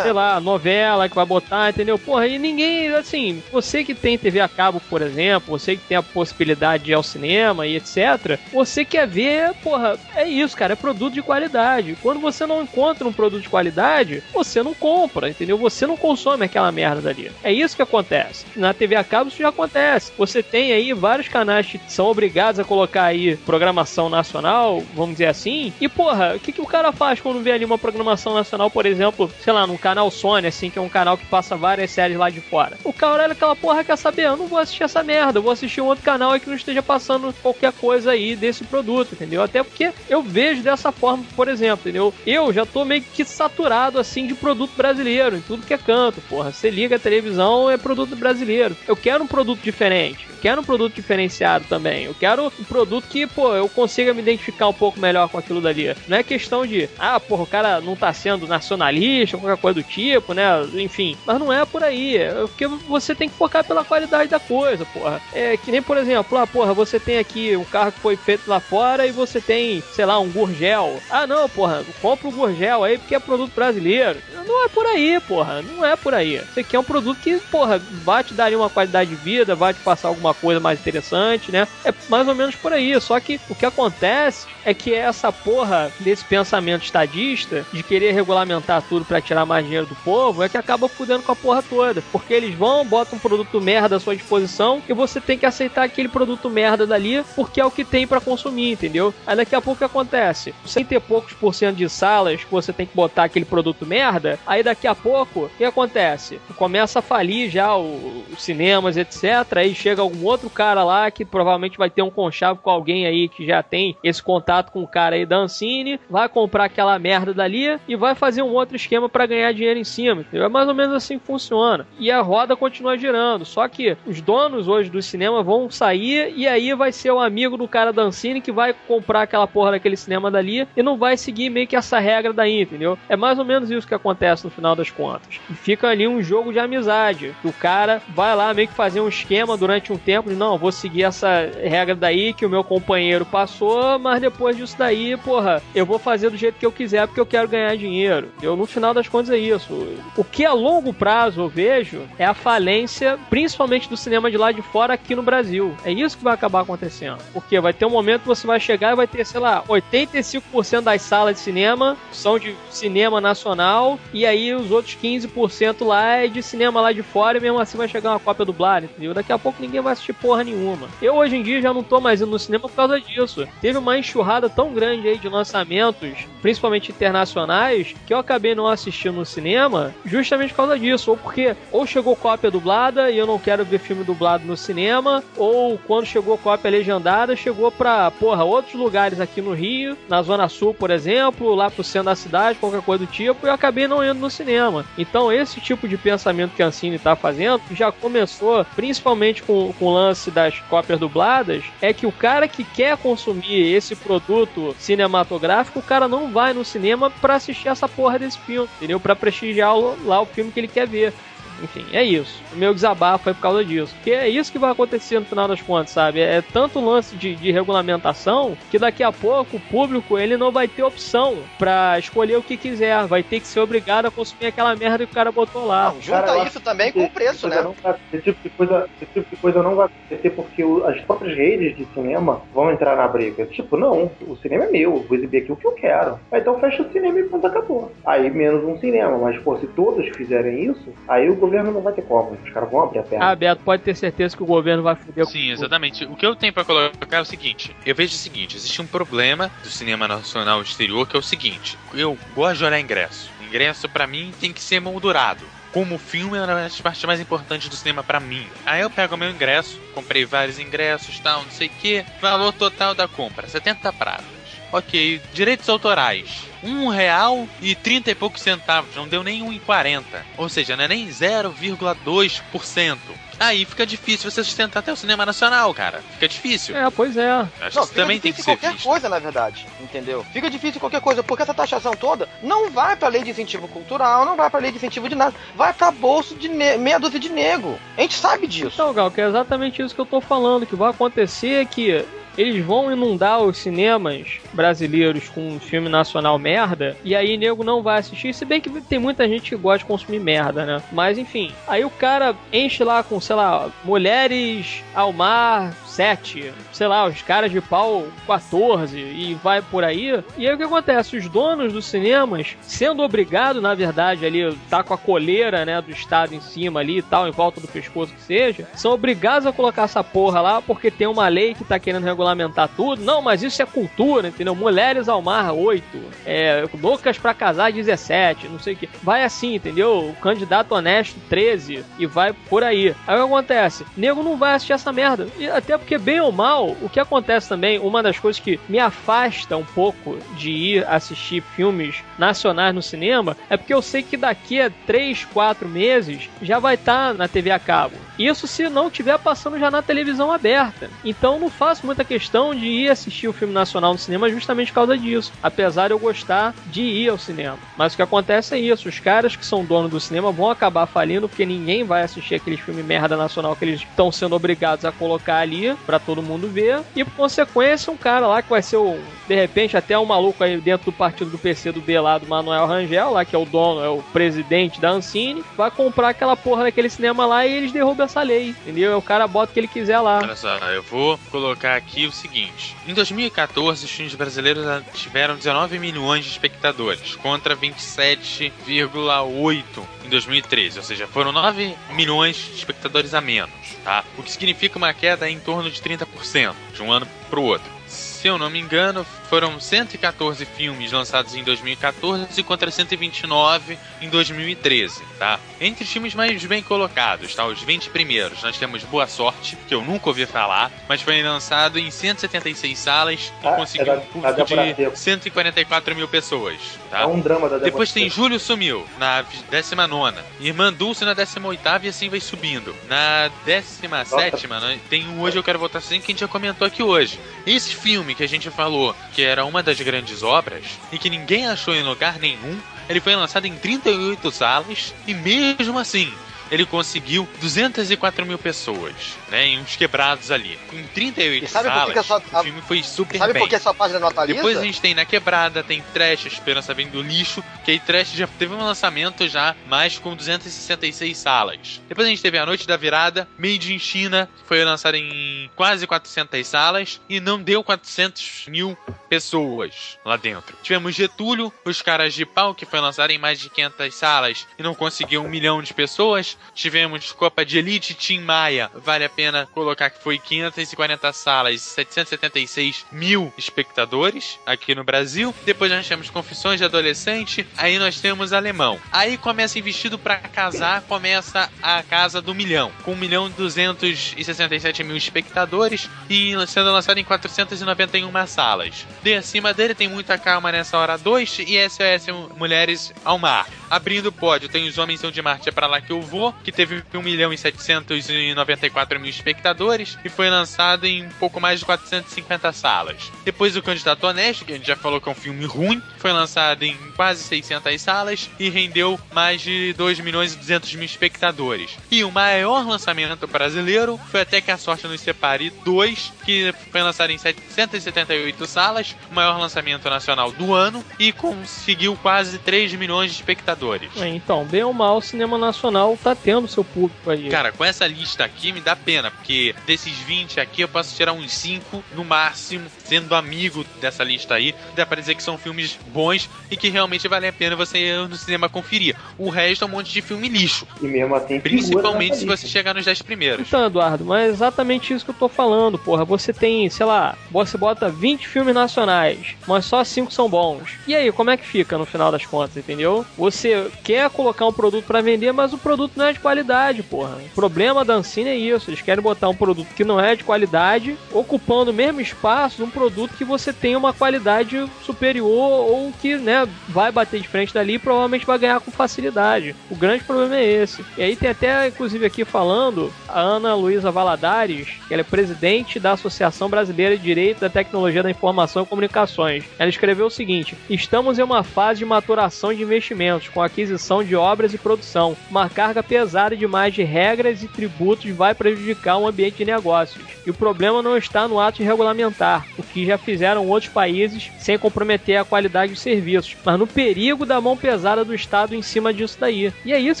sei lá, novela que vai botar, entendeu? Porra, e ninguém, assim, você que tem TV a cabo, por exemplo, você que tem a possibilidade de ir ao cinema e etc, você quer ver, porra, é isso, cara, é produto de qualidade. Quando você não encontra um produto de qualidade, você não compra, entendeu? Você não consome aquela merda dali. É isso que acontece. Na TV a cabo isso já acontece. Você tem aí vários canais que são obrigados a colocar aí programação nacional, vamos dizer assim. E porra, o que, que o cara faz quando vê ali uma programação nacional, por exemplo, sei lá, num canal Sony, assim, que é um canal que passa várias séries lá de fora? O cara olha aquela porra quer saber, eu não vou assistir essa merda, eu vou assistir um outro canal aí que não esteja passando qualquer coisa aí desse produto, entendeu? Até porque eu vejo dessa forma, por exemplo, entendeu? Eu já tô meio que saturado assim de produto brasileiro, em tudo que é canto, porra. Você liga a televisão, é produto brasileiro. Eu quero um produto diferente. Eu quero um produto diferenciado também. Eu quero um produto que, pô, eu consiga me identificar um pouco melhor com aquilo dali. Não é questão de, ah, porra, o cara não tá sendo nacionalista, qualquer coisa do tipo, né? Enfim. Mas não é por aí. É porque você tem que focar pela qualidade da coisa, porra. É que nem, por exemplo, ah, porra, você tem aqui um carro que foi feito lá fora e você tem, sei lá, um Gurgel. Ah, não, porra, compra o Gurgel aí porque é produto brasileiro. Não é por aí, porra. Não é por aí. Você quer um produto que, porra, vai te dar uma qualidade de vida, vai te passar alguma coisa mais interessante, né? É mais ou menos por aí. Só que o que acontece é que essa porra desse pensamento estadista de querer regulamentar tudo pra tirar mais dinheiro do povo é que acaba fudendo com a porra toda. Porque eles vão, botam um produto merda à sua disposição e você tem que aceitar aquele produto merda dali porque é o que tem pra consumir, entendeu? Aí daqui a pouco o que acontece? Sem ter poucos por cento de salas que você tem que botar aquele produto merda, aí daqui a pouco o que acontece? Começa a falir já os cinemas, etc. Aí chega algum outro cara lá que provavelmente vai ter um conchavo com alguém aí que já tem esse contato com o cara aí da Ancine, vai comprar aquela merda dali e vai fazer um outro esquema pra ganhar dinheiro em cima. Entendeu? É mais ou menos assim que funciona. E a roda continua girando. Só que os donos hoje do cinema vão sair e aí vai ser o amigo do cara da Ancine que vai comprar aquela porra daquele cinema dali e não vai seguir meio que essa regra daí, entendeu? É mais ou menos isso que acontece no final das contas. E fica ali um jogo de amizade. O cara vai lá meio que fazer um esquema durante um tempo de não, vou seguir essa regra daí que o meu companheiro passou, mas depois disso daí, porra, eu vou fazer do jeito que eu quiser porque eu quero ganhar dinheiro. Eu, no final das contas, é isso. O que a longo prazo eu vejo é a falência, principalmente do cinema de lá de fora aqui no Brasil. É isso que vai acabar acontecendo. Porque vai ter um momento que você vai chegar e vai ter, sei lá, 85% das salas de cinema são de cinema nacional e aí os outros 15% lá é de cinema lá de fora e mesmo assim vai chegar uma cópia dublada, entendeu? Daqui a pouco ninguém vai assistir porra nenhuma. Eu hoje em dia já não tô mais indo no cinema por causa disso. Teve uma enxurrada tão grande aí de lançamentos, principalmente internacionais, que eu acabei não assistindo no cinema justamente por causa disso. Ou porque ou chegou cópia dublada e eu não quero ver filme dublado no cinema, ou quando chegou cópia legendada, chegou pra, porra, outros lugares aqui no Rio, na Zona Sul, por exemplo, lá pro centro da cidade, qualquer coisa do tipo, e eu acabei não indo no cinema. Então, esse tipo de pensamento que a Ancine tá fazendo já começou, principalmente com, com o lance das cópias dubladas, é que o cara que quer consumir esse produto cinematográfico, o cara não vai no cinema para assistir essa porra desse filme, entendeu? Para prestigiar lá o filme que ele quer ver. Enfim, é isso. O meu desabafo foi por causa disso. Porque é isso que vai acontecer no final das contas, sabe? É tanto lance de, de regulamentação que daqui a pouco o público ele não vai ter opção para escolher o que quiser. Vai ter que ser obrigado a consumir aquela merda que o cara botou lá. Não, junta Cara, isso também com o preço, né? Não vai- esse, tipo de coisa, esse tipo de coisa não vai acontecer porque o- as próprias redes de cinema vão entrar na briga. Tipo, não, o cinema é meu, vou exibir aqui o que eu quero. Aí, então fecha o cinema e pronto, acabou. Aí menos um cinema, mas pô, se todos fizerem isso, aí o governo não vai ter como. Os caras vão abrir a perna. Ah, Beto, pode ter certeza que o governo vai foder com Sim, tudo. exatamente. O que eu tenho pra colocar é o seguinte: eu vejo o seguinte, existe um problema do cinema nacional exterior que é o seguinte: eu gosto de olhar ingresso. Ingresso pra mim tem que ser moldurado. Como filme é uma das partes mais importantes do cinema pra mim. Aí eu pego o meu ingresso, comprei vários ingressos, tal, não sei o que. Valor total da compra, 70 pratas. Ok, direitos autorais. Um real e 30 e poucos centavos, não deu nem 1,40. Ou seja, não é nem 0,2%. Aí fica difícil você sustentar até o cinema nacional, cara. Fica difícil. É, pois é. Acho que Não, isso fica também tem que difícil ser qualquer visto. coisa, na verdade, entendeu? Fica difícil qualquer coisa, porque essa taxação toda não vai pra lei de incentivo cultural, não vai pra lei de incentivo de nada, vai pra bolso de ne- meia dúzia de nego. A gente sabe disso. Então, Gal, que é exatamente isso que eu tô falando. Que vai acontecer é que eles vão inundar os cinemas brasileiros com um filme nacional merda, e aí nego não vai assistir, se bem que tem muita gente que gosta de consumir merda, né? Mas enfim, aí o cara enche lá com, sei lá, Mulheres ao Mar 7, sei lá, os caras de pau 14 e vai por aí. E aí o que acontece? Os donos dos cinemas, sendo obrigados, na verdade, ali, tá com a coleira, né, do Estado em cima ali e tal, em volta do pescoço que seja, são obrigados a colocar essa porra lá porque tem uma lei que tá querendo regulamentar tudo. Não, mas isso é cultura, entendeu? Mulheres ao mar 8, é, loucas pra casar 17, não sei o que. Vai assim, entendeu? O candidato honesto 13 e vai por aí. Aí o que acontece? Nego não vai assistir essa merda. E até porque, bem ou mal, o que acontece também, uma das coisas que me afasta um pouco de ir assistir filmes nacionais no cinema, é porque eu sei que daqui a 3, 4 meses já vai estar na TV a cabo. Isso se não estiver passando já na televisão aberta. Então não faço muita questão de ir assistir o filme nacional no cinema justamente por causa disso. Apesar de eu gostar de ir ao cinema. Mas o que acontece é isso: os caras que são donos do cinema vão acabar falindo porque ninguém vai assistir aqueles filmes merda nacional que eles estão sendo obrigados a colocar ali pra todo mundo ver. E por consequência, um cara lá que vai ser o, de repente, até um maluco aí dentro do partido do PC do B lá, do Manuel Rangel, lá que é o dono, é o presidente da Ancine, vai comprar aquela porra daquele cinema lá e eles derrubam essa lei, entendeu? O cara bota o que ele quiser lá. Olha só, eu vou colocar aqui o seguinte: em 2014, os filmes brasileiros tiveram 19 milhões de espectadores, contra 27,8 em 2013, ou seja, foram 9 milhões de espectadores a menos, tá? O que significa uma queda em torno de 30% de um ano para o outro. Se eu não me engano, foram 114 filmes lançados em 2014 contra 129 em 2013, tá? Entre os filmes mais bem colocados, tá? Os 20 primeiros, nós temos Boa Sorte, que eu nunca ouvi falar, mas foi lançado em 176 salas e Ah, conseguiu é da- um público de Seco. 144 mil pessoas, tá? É um drama da Depois tem. Júlio Sumiu, na 19. Irmã Dulce na 18 e assim vai subindo. Na 17, né, tem o Hoje Eu Quero Voltar Sozinho que a gente já comentou aqui hoje. Esse filme que a gente falou que era uma das grandes obras e que ninguém achou em lugar nenhum, ele foi lançado em 38 salas e mesmo assim ele conseguiu 204 mil pessoas, né? Em uns quebrados ali. Em 38 E sabe por que salas, que a o filme foi super Sabe bem. por que essa página não atualiza? Depois a gente tem na quebrada, tem Trash, a Esperança Vem do Lixo, que aí Trash já teve um lançamento já mais com 266 salas. Depois a gente teve a Noite da Virada, Made in China, que foi lançado em quase 400 salas e não deu 400 mil pessoas lá dentro. Tivemos Getúlio, Os Caras de Pau, que foi lançado em mais de 500 salas e não conseguiu um milhão de pessoas. Tivemos Copa de Elite, Tim Maia, vale a pena colocar que foi 540 salas, 776 mil espectadores aqui no Brasil. Depois nós temos Confissões de Adolescente, aí nós temos Alemão. Aí começa investido pra casar, começa a Casa do Milhão, com 1 milhão e 267 mil espectadores e sendo lançado em 491 salas. De acima dele tem muita calma nessa hora 2 e SOS Mulheres ao Mar. Abrindo o pódio tem Os Homens São de Marte é pra lá que eu vou, que teve 1 milhão e 794 mil espectadores e foi lançado em pouco mais de 450 salas. Depois o Candidato Honesto, que a gente já falou que é um filme ruim, foi lançado em quase 600 salas e rendeu mais de 2 milhões e 200 mil espectadores. E o maior lançamento brasileiro foi Até que a Sorte nos Separe 2, que foi lançado em 778 salas, o maior lançamento nacional do ano e conseguiu quase 3 milhões de espectadores. É, Então, bem ou mal, o cinema nacional tá tendo seu público aí. Cara, com essa lista aqui me dá pena, porque desses 20 aqui eu posso tirar uns 5 no máximo, sendo amigo dessa lista aí. Dá pra dizer que são filmes bons e que realmente vale a pena você ir no cinema conferir. O resto é um monte de filme lixo, E mesmo assim, principalmente se você chegar nos 10 primeiros. Então, Eduardo, mas é exatamente isso que eu tô falando, porra. Você tem, sei lá, você bota 20 filmes nacionais, mas só 5 são bons. E aí, como é que fica no final das contas, entendeu? Você quer colocar um produto pra vender, mas o produto não é de qualidade, porra. O problema da Ancine é isso. Eles querem botar um produto que não é de qualidade, ocupando o mesmo espaço de um produto que você tem uma qualidade superior ou que, né, vai bater de frente dali e provavelmente vai ganhar com facilidade. O grande problema é esse. E aí tem até, inclusive, aqui falando a Ana Luísa Valadares, que ela é presidente da Associação Brasileira de Direito da Tecnologia da Informação e Comunicações. Ela escreveu o seguinte: Estamos em uma fase de maturação de investimentos, com aquisição de obras e produção. Uma carga pesada demais de regras e tributos vai prejudicar o ambiente de negócios. E o problema não está no ato de regulamentar, o que já fizeram outros países sem comprometer a qualidade dos serviços, mas no perigo da mão pesada do Estado em cima disso daí. E é isso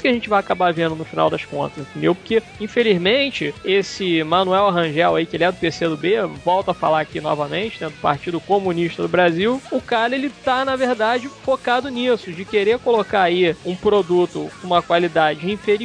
que a gente vai acabar vendo no final das contas, entendeu? Porque, infelizmente, esse Manuel Rangel aí, que ele é do PCdoB, volta a falar aqui novamente, né, do Partido Comunista do Brasil, o cara, ele tá, na verdade, focado nisso, de querer colocar aí um produto com uma qualidade inferior,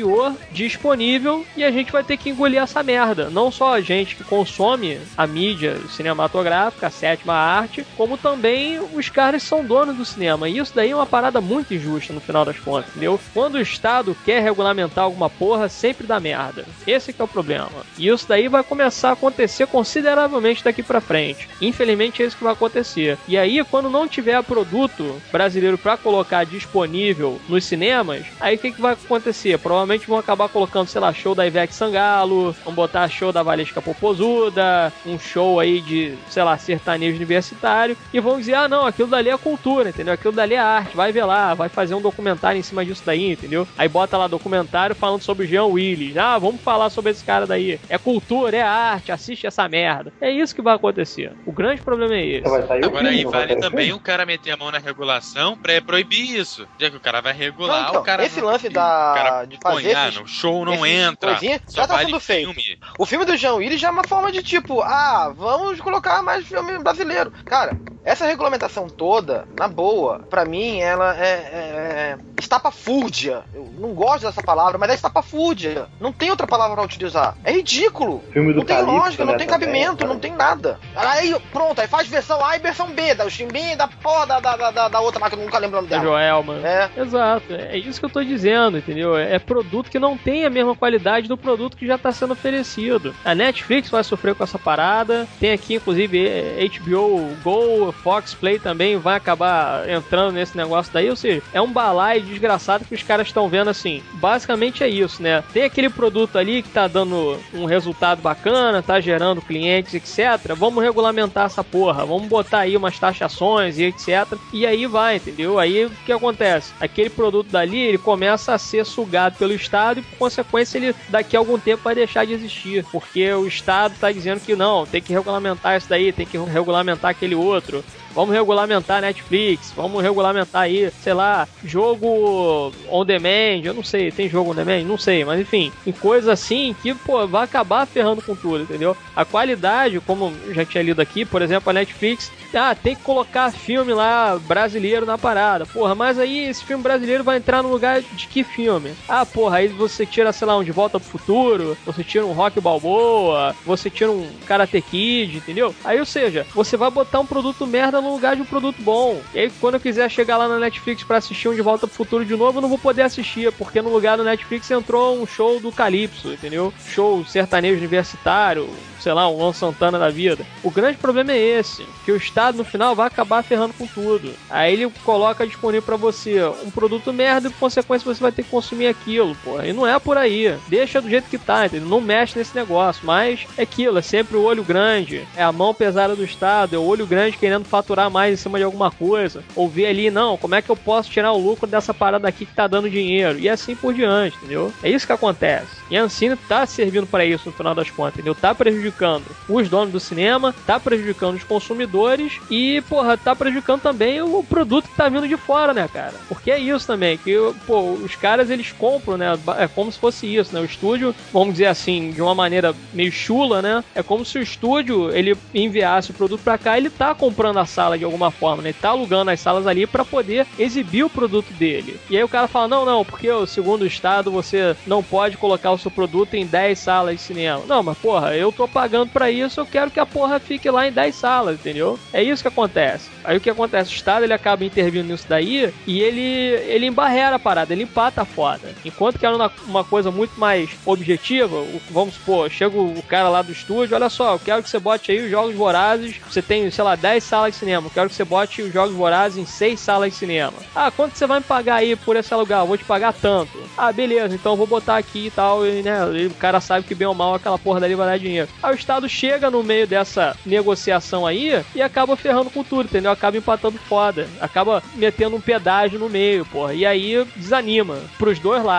disponível, e a gente vai ter que engolir essa merda. Não só a gente que consome a mídia cinematográfica, a sétima arte, como também os caras são donos do cinema. E isso daí é uma parada muito injusta no final das contas, entendeu? Quando o Estado quer regulamentar alguma porra, sempre dá merda. Esse que é o problema. E isso daí vai começar a acontecer consideravelmente daqui pra frente. Infelizmente é isso que vai acontecer. E aí, quando não tiver produto brasileiro pra colocar disponível nos cinemas, aí o que, que vai acontecer? Provavelmente vão acabar colocando, sei lá, show da Ivete Sangalo, vão botar show da Valesca Popozuda, um show aí de, sei lá, sertanejo universitário, e vão dizer, ah não, aquilo dali é cultura, entendeu? Aquilo dali é arte, vai ver lá, vai fazer um documentário em cima disso daí, entendeu? Aí bota lá documentário falando sobre o Jean Willis, ah, vamos falar sobre esse cara daí. É cultura, é arte, assiste essa merda. É isso que vai acontecer. O grande problema é esse. Agora aí vale também o cara meter a mão na regulação pra proibir isso. Já que o cara vai regular, Não, então, o cara. esse não- lance o da- cara de ah, esses- no show não entra. coisinha, Só já tá vale sendo feito. filme. O filme do Jean Willis já é uma forma de tipo, ah, vamos colocar mais filme brasileiro. Cara, essa regulamentação toda, na boa, pra mim, ela é, é, é estapafúrdia. Eu não gosto dessa palavra, mas é estapafúrdia. Não tem outra palavra pra utilizar. É ridículo. Filme do Não tem lógica, não né, tem também, cabimento, cara. não tem nada. Aí, pronto, aí faz versão A e versão B, da Chimbim, da porra da, da, da, da outra marca, eu nunca lembro o nome Da dela. Joelma. É. Exato, é isso que eu tô dizendo, entendeu? É produto que não tem a mesma qualidade do produto que já tá sendo oferecido. A Netflix vai sofrer com essa parada. Tem aqui, inclusive, eh, HBO Go Fox Play também vai acabar entrando nesse negócio daí, ou seja, é um balaio desgraçado que os caras estão vendo assim. Basicamente é isso, né? Tem aquele produto ali que tá dando um resultado bacana, tá gerando clientes, etc. Vamos regulamentar essa porra, vamos botar aí umas taxações e etc. E aí vai, entendeu? Aí o que acontece? Aquele produto dali, ele começa a ser sugado pelo Estado e, por consequência, ele daqui a algum tempo vai deixar de existir. Porque o Estado tá dizendo que não, tem que regulamentar isso daí, tem que regulamentar aquele outro. Vamos regulamentar Netflix, vamos regulamentar aí, sei lá, jogo on demand, eu não sei, tem jogo on demand? Não sei, mas enfim, em coisas assim que, pô, vai acabar ferrando com tudo, entendeu? A qualidade, como já tinha lido aqui, por exemplo, a Netflix, ah, tem que colocar filme lá brasileiro na parada. Porra, mas aí esse filme brasileiro vai entrar no lugar de que filme? Ah, porra, aí você tira, sei lá, um De Volta pro Futuro, você tira um Rock Balboa, você tira um Karate Kid, entendeu? Aí, ou seja, você vai botar um produto merda no lugar de um produto bom. E aí, quando eu quiser chegar lá na Netflix para assistir um De Volta pro Futuro de novo, eu não vou poder assistir, porque no lugar do Netflix entrou um show do Calypso, entendeu? Show sertanejo universitário, sei lá, um Luan Santana da vida. O grande problema é esse, que o Estado no final vai acabar ferrando com tudo. Aí ele coloca disponível para você um produto merda e por consequência você vai ter que consumir aquilo, pô. E não é por aí. Deixa do jeito que tá, entendeu? Não mexe nesse negócio. Mas é aquilo, é sempre o olho grande. É a mão pesada do Estado, é o olho grande querendo faturar mais em cima de alguma coisa. Ou ver ali, não, como é que eu posso tirar o lucro dessa parada aqui que tá dando dinheiro? E assim por diante, entendeu? É isso que acontece. E a Ancine tá servindo para isso no final das contas, entendeu? Tá prejudicando os donos do cinema, tá prejudicando os consumidores e, porra, tá prejudicando também o produto que tá vindo de fora, né, cara? Porque é isso também, que, pô, os caras eles compram, né? É como se fosse isso, né? O estúdio, vamos dizer assim, de uma maneira meio chula, né? É como se o estúdio ele enviasse o produto para cá, ele tá comprando a sala de alguma forma, né? Ele tá alugando as salas ali para poder exibir o produto dele. E aí o cara fala: "Não, não, porque segundo o estado você não pode colocar o seu produto em 10 salas de cinema". Não, mas porra, eu tô pagando para isso, eu quero que a porra fique lá em 10 salas, entendeu? É isso que acontece. Aí o que acontece? O Estado ele acaba intervindo nisso daí e ele, ele embarrera a parada, ele empata a foda. Enquanto que era uma, uma coisa muito mais objetiva, vamos supor, chega o cara lá do estúdio, olha só, eu quero que você bote aí os Jogos Vorazes, você tem, sei lá, 10 salas de cinema, eu quero que você bote os Jogos Vorazes em 6 salas de cinema. Ah, quanto você vai me pagar aí por esse aluguel? Eu vou te pagar tanto. Ah, beleza, então eu vou botar aqui e tal, e, né, e o cara sabe que bem ou mal aquela porra dali vai dar dinheiro. Aí o Estado chega no meio dessa negociação aí e acaba ferrando com tudo, entendeu? Acaba empatando foda. Acaba metendo um pedágio no meio, porra. E aí desanima pros dois lados.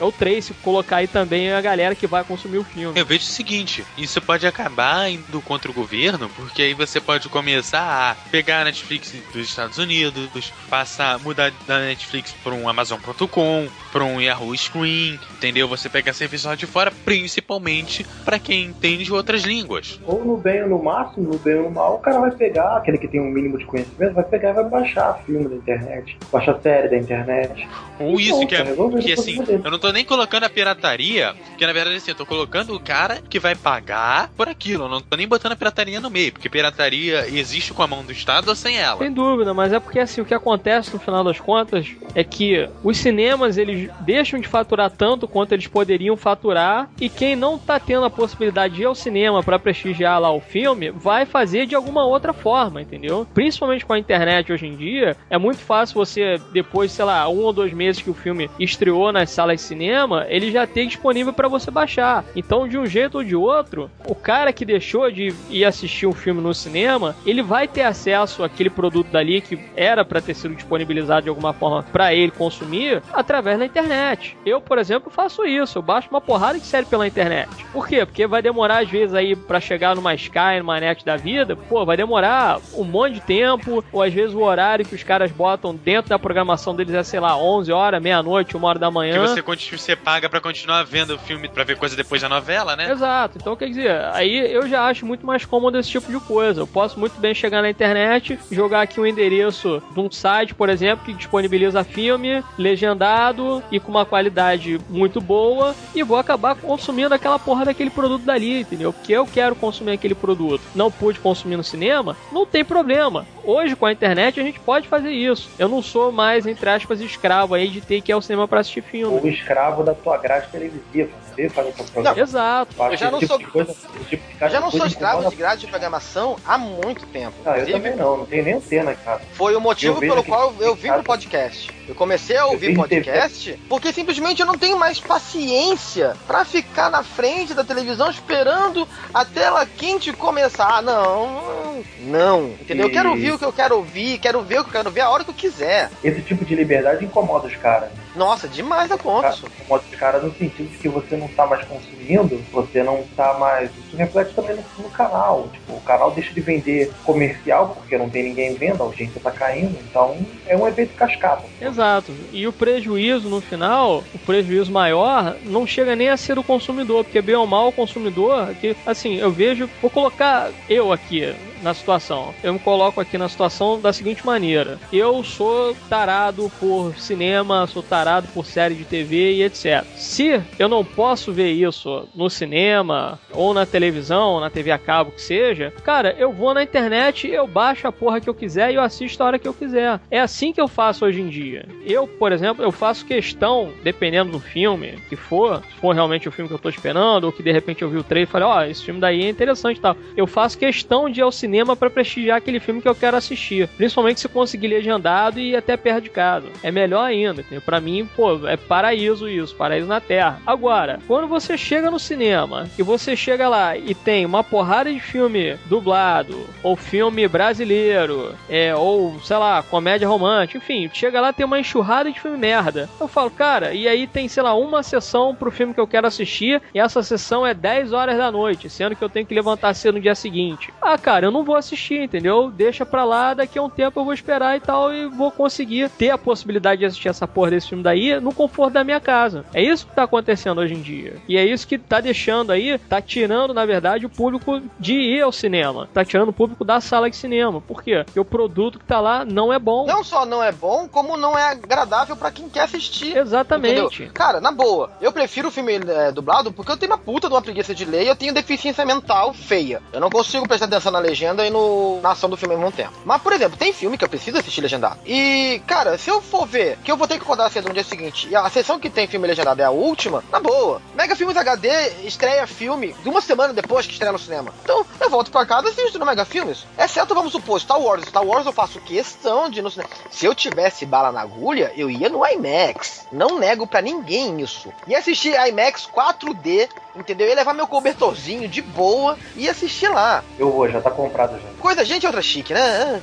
É o Trace colocar aí também a galera que vai consumir o filme. Eu vejo o seguinte: isso pode acabar indo contra o governo, porque aí você pode começar a pegar a Netflix dos Estados Unidos, passar, mudar da Netflix para um Amazon.com, para um Yahoo Screen, entendeu? Você pega serviço lá de fora, principalmente para quem entende outras línguas. Ou no bem ou no máximo, no bem ou no mal, o cara vai pegar, aquele que tem um mínimo de conhecimento, vai pegar e vai baixar filme da internet, baixar série da internet. Ou isso, que, é, que assim, eu não tô nem colocando a pirataria, porque na verdade assim, eu tô colocando o cara que vai pagar por aquilo, eu não tô nem botando a pirataria no meio, porque pirataria existe com a mão do Estado ou sem ela. Sem dúvida, mas é porque assim, o que acontece no final das contas é que os cinemas, eles deixam de faturar tanto quanto eles poderiam faturar, e quem não tá tendo a possibilidade de ir ao cinema para prestigiar lá o filme, vai fazer de alguma outra forma, entendeu? Principalmente com a internet hoje em dia, é muito fácil você, depois, sei lá, um ou dois meses que o filme estreou nas salas de cinema, ele já ter disponível para você baixar. Então, de um jeito ou de outro, o cara que deixou de ir assistir um filme no cinema, ele vai ter acesso àquele produto dali que era para ter sido disponibilizado de alguma forma para ele consumir através da internet. Eu, por exemplo, faço isso. Eu baixo uma porrada de série pela internet. Por quê? Porque vai demorar às vezes aí para chegar numa Sky, numa net da vida, pô, vai demorar um monte de tempo, ou às vezes o horário que os caras botam dentro da programação deles é, sei lá, 11 horas, meia-noite, uma hora da manhã. Que você, você paga para continuar vendo o filme, para ver coisa depois da novela, né? Exato. Então, quer dizer, aí eu já acho muito mais cômodo esse tipo de coisa. Eu posso muito bem chegar na internet, jogar aqui um endereço de um site, por exemplo, que disponibiliza filme legendado e com uma qualidade muito boa, e vou acabar consumindo aquela porra daquele produto dali, entendeu? Porque eu quero consumir aquele produto. Não pude consumir no cinema, não tem problema. Hoje, com a internet, a gente pode fazer isso. Eu não sou mais, entre aspas, escravo aí de ter que ir ao cinema para assistir filme. Ou escravo da tua grade televisiva. Você faz essa programa. Exato. Eu já não tipo sou, coisa, tipo já não sou escravo de grade de programação há muito tempo. Ah, eu também não, não tem nem antena, cara. Foi o motivo pelo que- qual eu vim pro podcast. Eu comecei a ouvir podcast porque simplesmente eu não tenho mais paciência pra ficar na frente da televisão esperando a tela quente começar. Ah, não, não, entendeu? Eu quero ouvir o que eu quero ouvir, quero ver o que eu quero ver a hora que eu quiser. Esse tipo de liberdade incomoda os caras. Nossa, demais da conta. Cara, Incomoda os caras no sentido de que você não tá mais consumindo, você não tá mais. Isso reflete também no, no canal. Tipo, o canal deixa de vender comercial porque não tem ninguém vendo, a audiência tá caindo. Então é um efeito cascata. Exato. E o prejuízo no final, o prejuízo maior, não chega nem a ser do consumidor, porque bem ou mal o consumidor, que assim, eu vejo, vou colocar eu aqui na situação. Eu me coloco aqui na situação da seguinte maneira: eu sou tarado por cinema, sou tarado por série de TV e etc. Se eu não posso ver isso no cinema ou na televisão, na TV a cabo que seja, cara, eu vou na internet, eu baixo a porra que eu quiser e eu assisto a hora que eu quiser. É assim que eu faço hoje em dia. Eu, por exemplo, eu faço questão, dependendo do filme que for, se for realmente o filme que eu tô esperando, ou que de repente eu vi o trailer e falei, ó, esse filme daí é interessante e tal. Eu faço questão de ir ao cinema para prestigiar aquele filme que eu quero assistir. Principalmente se conseguir legendado e até perto de casa. É melhor ainda? Pra mim, pô, é paraíso isso, paraíso na Terra. Agora, quando você chega no cinema e você chega lá e tem uma porrada de filme dublado, ou filme brasileiro, é, ou sei lá, comédia romântica, enfim, chega lá tem uma enxurrada de filme merda. Eu falo, cara, e aí tem, sei lá, uma sessão pro filme que eu quero assistir, e essa sessão é 10 horas da noite, sendo que eu tenho que levantar cedo no dia seguinte. Ah, cara, eu não vou assistir, entendeu? Deixa pra lá, daqui a um tempo eu vou esperar e tal, e vou conseguir ter a possibilidade de assistir essa porra desse filme daí no conforto da minha casa. É isso que tá acontecendo hoje em dia. E é isso que tá deixando aí, tá tirando, na verdade, o público de ir ao cinema. Tá tirando o público da sala de cinema. Por quê? Porque o produto que tá lá não é bom. Não só não é bom, como não é agradável pra quem quer assistir. Exatamente. Entendeu? Cara, na boa, eu prefiro o filme é, dublado porque eu tenho uma puta de uma preguiça de ler e eu tenho deficiência mental feia. Eu não consigo prestar atenção na legenda e no, na ação do filme ao mesmo tempo. Mas, por exemplo, tem filme que eu preciso assistir legendado. E, cara, se eu for ver que eu vou ter que acordar cedo no dia seguinte e a sessão que tem filme legendado é a última, na boa. Mega Filmes HD estreia filme de uma semana depois que estreia no cinema. Então, eu volto pra casa e assisto no Mega Filmes. Exceto, vamos supor, Star Wars. Star Wars eu faço questão de ir no cinema. Se eu tivesse bala na agulha, eu ia no IMAX. Não nego pra ninguém isso. E assistir IMAX 4D, entendeu? Eu ia levar meu cobertorzinho de boa e assistir lá. Eu vou, já tá comprado já. Coisa, gente, é outra chique, né?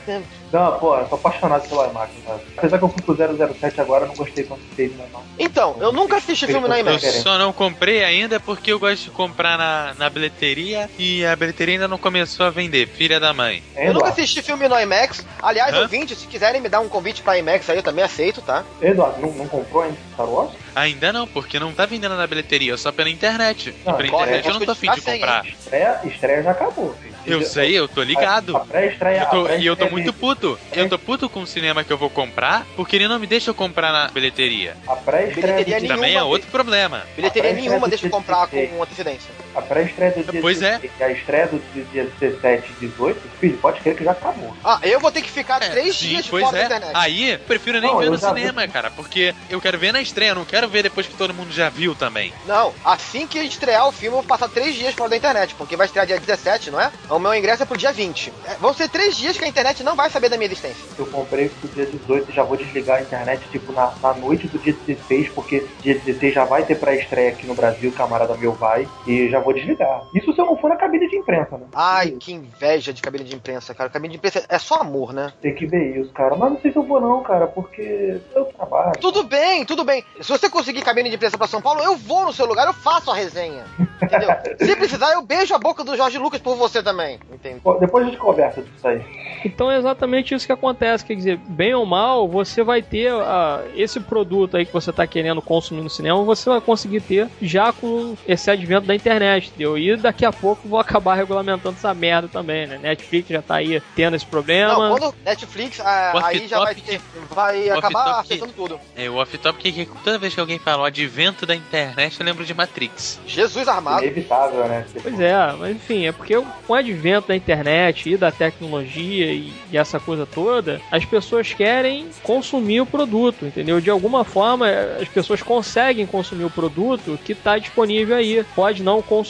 Não, pô, eu tô apaixonado pelo IMAX, cara. Apesar que eu fui pro 007 agora, eu não gostei tanto dele, né, não. Então, eu nunca assisti filme no Eu IMAX. só não comprei ainda porque eu gosto de comprar na, na bilheteria e a bilheteria ainda não começou a vender, filha da mãe. É, Eu nunca assisti filme no IMAX. Aliás, Hã? ouvinte, se quiserem me dar um convite pra IMAX aí, eu também aceito, tá? Eduardo não, não comprou ainda Star Wars? Ainda não, porque não tá vendendo na bilheteria, só pela internet. E Não, pela pode, internet eu não tô afim de sem, comprar. Estreia, estreia já acabou, filho. Eu sei, eu tô ligado. A, a pré-estreia. Eu tô- e eu tô é muito de- puto. Eu tô puto com o cinema que eu vou comprar, porque ele não me deixa eu comprar na bilheteria. A pré-estreia Bilheteria Também é outro problema. Bilheteria nenhuma deixa eu comprar 16. com antecedência. A pré-estreia do dia Pois é. 16 a estreia do dia- dia 17 e 18, filho, pode crer que já acabou. Ah, eu vou ter que ficar É, três sim, dias pois fora é. da internet. Aí, prefiro nem Não, ver no cinema, cara, porque eu quero ver na estreia, não quero ver depois que todo mundo já viu também. Não, assim que estrear o filme, eu vou passar três dias fora da internet, porque vai estrear dia 17, não é? O meu ingresso é pro dia 20. É, vão ser três dias que a internet não vai saber da minha existência. Eu comprei pro dia 18 e já vou desligar a internet, tipo, na, na noite do dia 16, porque dia 16 já vai ter pré-estreia aqui no Brasil, camarada meu vai, e já vou desligar. Isso se eu não for na cabine de imprensa, né? Ai, que inveja de cabine de imprensa, cara. Cabine de imprensa é só amor, né? Tem que ver isso, cara. Mas não sei se eu vou não, cara, porque eu trabalho. Tudo bem, tudo bem. Se você conseguir cabine de imprensa pra São Paulo, eu vou no seu lugar, eu faço a resenha. Entendeu? *laughs* Se precisar, eu beijo a boca do Jorge Lucas por você também. Entendeu? Depois a gente conversa disso aí. Então é exatamente isso que acontece. Quer dizer, bem ou mal, você vai ter ah, esse produto aí que você está querendo consumir no cinema, você vai conseguir ter já com esse advento da internet, entendeu? E daqui a pouco vou acabar regulamentando essa merda também, né? Netflix já tá aí tendo esse problema. Não, quando Netflix, O aí já vai, ter, vai acabar afetando tudo. É, o off-top que toda vez que alguém fala o advento da internet, eu lembro de Matrix. Jesus armado. Inevitável, né? Pois é, mas enfim, é porque com o advento da internet e da tecnologia e, e essa coisa toda, as pessoas querem consumir o produto, entendeu? De alguma forma, as pessoas conseguem consumir o produto que está disponível aí. Pode não consumir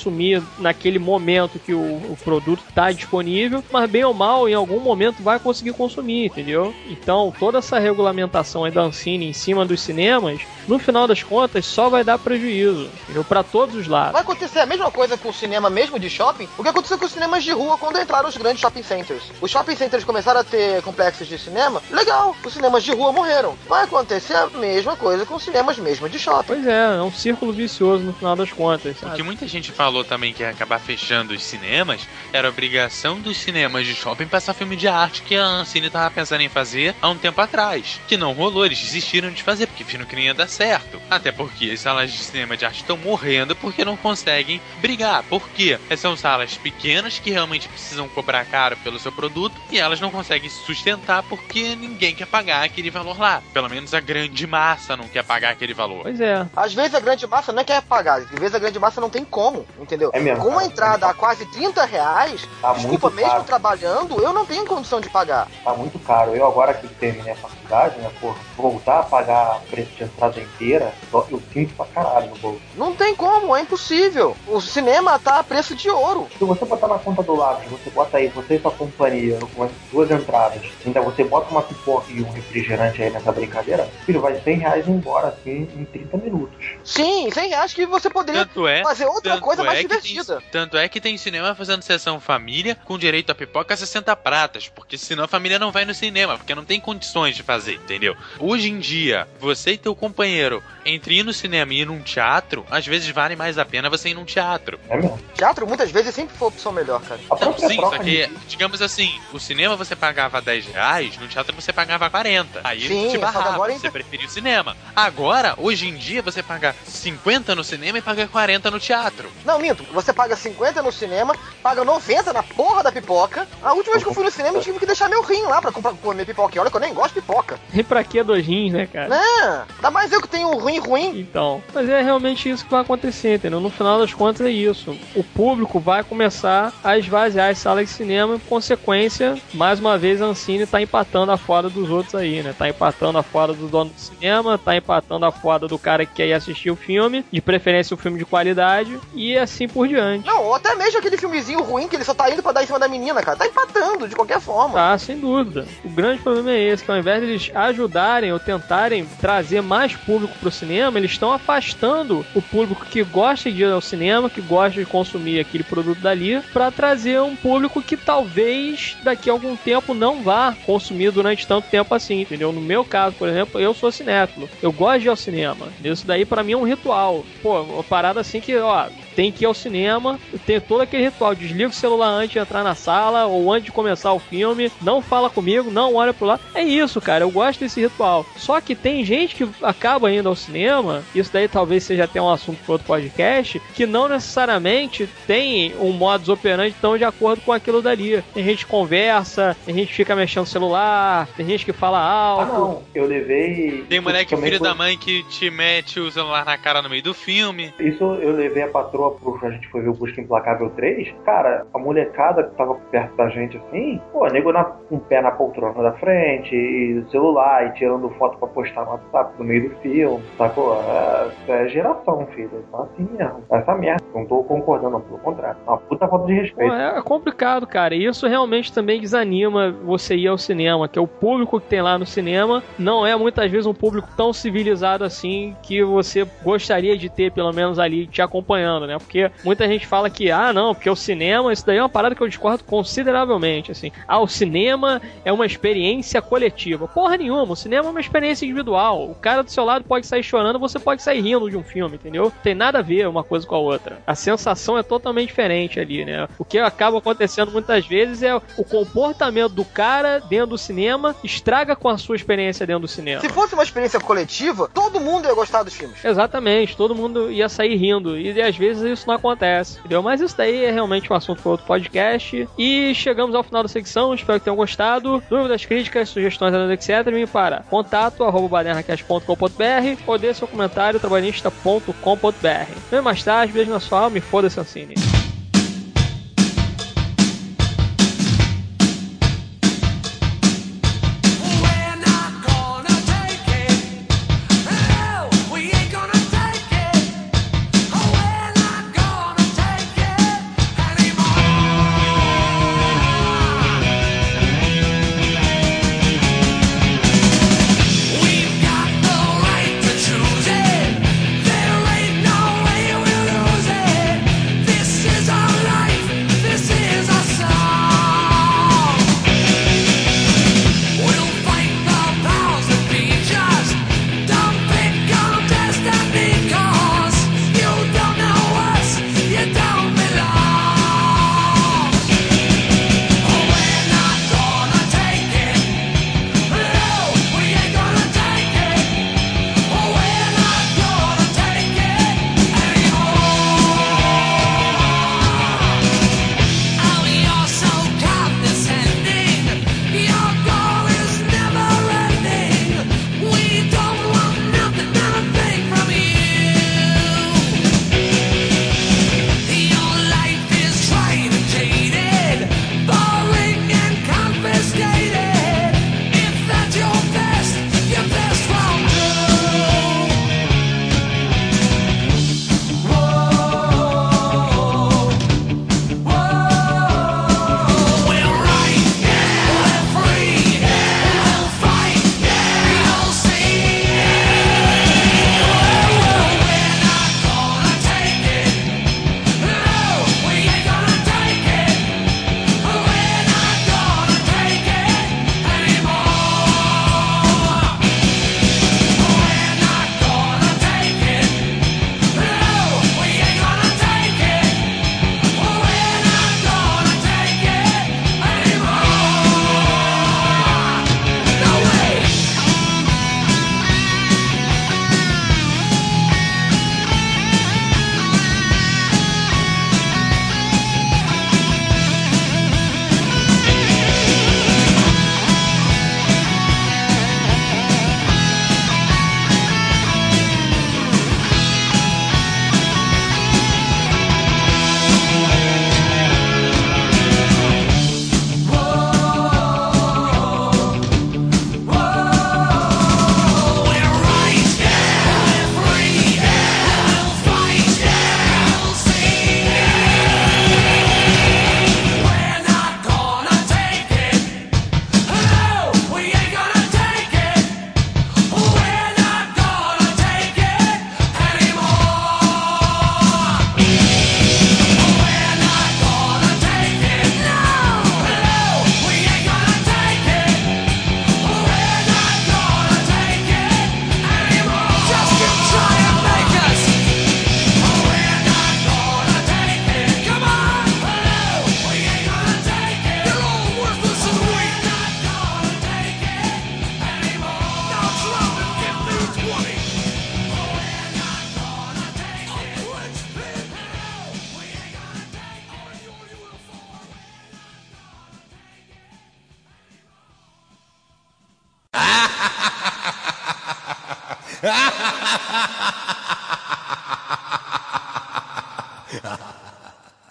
naquele momento que o, o produto está disponível, mas bem ou mal, em algum momento vai conseguir consumir, entendeu? Então, toda essa regulamentação aí da Ancine em cima dos cinemas, no final das contas, só vai dar prejuízo, entendeu? Para todos os lados. Vai acontecer a mesma coisa com o cinema mesmo de shopping, o que aconteceu com os cinemas de rua quando entraram os grandes shopping centers. Os shopping centers começaram a ter complexos de cinema, legal, os cinemas de rua morreram. Vai acontecer a mesma coisa com os cinemas mesmo de shopping. Pois é, é um círculo vicioso no final das contas. O que muita gente falou também que ia acabar fechando os cinemas era a obrigação dos cinemas de shopping passar filme de arte que a Ancine tava pensando em fazer há um tempo atrás. Que não rolou, eles desistiram de fazer porque viram que não ia dar certo. Até porque as salas de cinema de arte estão morrendo porque não conseguem brigar. Por quê? São salas pequenas que realmente precisam cobrar caro pelo seu produto e elas não conseguem se sustentar porque ninguém quer pagar aquele valor lá. Pelo menos a grande massa não quer pagar aquele valor. Pois é. Às vezes a grande massa não é quer pagar, às vezes a grande massa não tem como, entendeu? É mesmo, Com cara. a entrada a quase 30 reais, Tá desculpa, muito mesmo caro. trabalhando, eu não tenho condição de pagar. Tá muito caro. Eu agora que terminei a faculdade, né, pô, voltar a pagar preço de entrada inteira, só- eu sinto pra caralho no bolso. Não tem como, é impossível. O cinema tá a preço de ouro. Se você botar na conta do lápis, você bota aí, você e sua companhia, com as duas entradas, ainda você bota uma pipoca e um refrigerante aí nessa brincadeira, filho, vai 100 reais embora, assim, em 30 minutos. Sim, 100 reais que você poderia é, fazer outra tanto coisa mais é que tem- divertida. tanto é que tem cinema fazendo sessão família com direito a pipoca a 60 pratas, porque senão a família não vai no cinema, porque não tem condições de fazer, entendeu? Hoje em dia, você e teu companheiro, entre ir no cinema e ir num teatro, às vezes vale mais a pena você ir num teatro. É mesmo. Teatro muitas vezes sempre foi a opção melhor, cara. Não, sim, só que, digamos assim, o cinema você pagava 10 reais, no teatro você pagava 40. Aí Sim, te barrava, agora você ainda- preferia o cinema. Agora, hoje em dia, você paga 50 no cinema e paga 40 no teatro. Não, minto. Você paga 50 no cinema, paga 90 na porra da pipoca. A última vez que eu fui no cinema, eu tive que deixar meu rim lá pra comprar, comer pipoca. E olha que eu nem gosto de pipoca. E pra que dois rins, né, cara? Né? Ainda mais eu que tenho um rim ruim. Então, mas é realmente isso que vai acontecer, entendeu? No final das contas é isso. O público vai começar a esvaziar as salas de cinema e, por consequência, mais uma vez a Ancine tá empatando a foda dos outros aí, né? Tá empatando a foda do dono do cinema, tá empatando a foda do cara que quer ir assistir o filme, de preferência um filme de qualidade, e assim por diante. Não, ou até mesmo aquele filmezinho ruim que ele só tá indo pra dar em cima da menina, cara. Tá empatando, de qualquer forma. Tá, sem dúvida. O grande problema é esse, que ao invés de eles ajudarem ou tentarem trazer mais público pro cinema, eles estão afastando o público que gosta de ir ao cinema, que gosta de consumir aquele produto dali, para trazer um público que talvez daqui a algum tempo não vá consumir durante tanto tempo assim, entendeu? No meu caso, por exemplo, eu sou cinéfilo. Eu gosto de ir ao cinema. Isso daí para mim é um ritual. Pô, uma parada assim que, ó, tem que ir ao cinema, tem todo aquele ritual, desliga o celular antes de entrar na sala ou antes de começar o filme, não fala comigo, não olha pro lado. É isso, cara, eu gosto desse ritual. Só que tem gente que acaba indo ao cinema, isso daí talvez seja até um assunto para outro podcast, que não necessariamente tem um modus operandi tão de acordo com aquilo dali. Tem gente que conversa, tem gente que fica mexendo no celular, tem gente que fala Ah, alto. não. Eu levei. Tem moleque filho foi- da mãe que te mete o celular na cara no meio do filme. Isso eu levei a patroa pro. A gente foi ver o Busca Implacável 3. Cara, a molecada que tava perto da gente assim, pô, nego na, com o pé na poltrona da frente, e o celular, e tirando foto pra postar no WhatsApp no meio do filme, sacou? É, é geração, filho. Então assim mesmo. Essa merda. Não tô concordando, pelo contrário. É Uma puta falta de respeito. é complicado, cara. E isso realmente também desanima você ir ao cinema, que é o público que tem lá no cinema não é muitas vezes um público tão civilizado assim que você gostaria de ter, pelo menos ali, te acompanhando, né? Porque muita gente fala que, ah, não, porque o cinema, isso daí é uma parada que eu discordo consideravelmente, assim. Ah, o cinema é uma experiência coletiva. Porra nenhuma, o cinema é uma experiência individual. O cara do seu lado pode sair chorando, você pode sair rindo de um filme, entendeu? Tem nada a ver uma coisa com a outra. A sensação é totalmente diferente ali, né? O que acaba acontecendo muitas vezes é o comportamento do cara dentro do cinema estraga com a sua experiência dentro do cinema. Se fosse uma experiência coletiva, todo mundo ia gostar dos filmes. Exatamente, todo mundo ia sair rindo. E às vezes isso não acontece, entendeu? Mas isso daí é realmente um assunto para outro podcast. E chegamos ao final da secção, espero que tenham gostado. Dúvidas, críticas, sugestões, etc. Me para contato arroba baderracast.com.br ou dê seu comentário trabalhista.com.br. Vem mais tarde, beijo na sua alma e foda-se Ancine.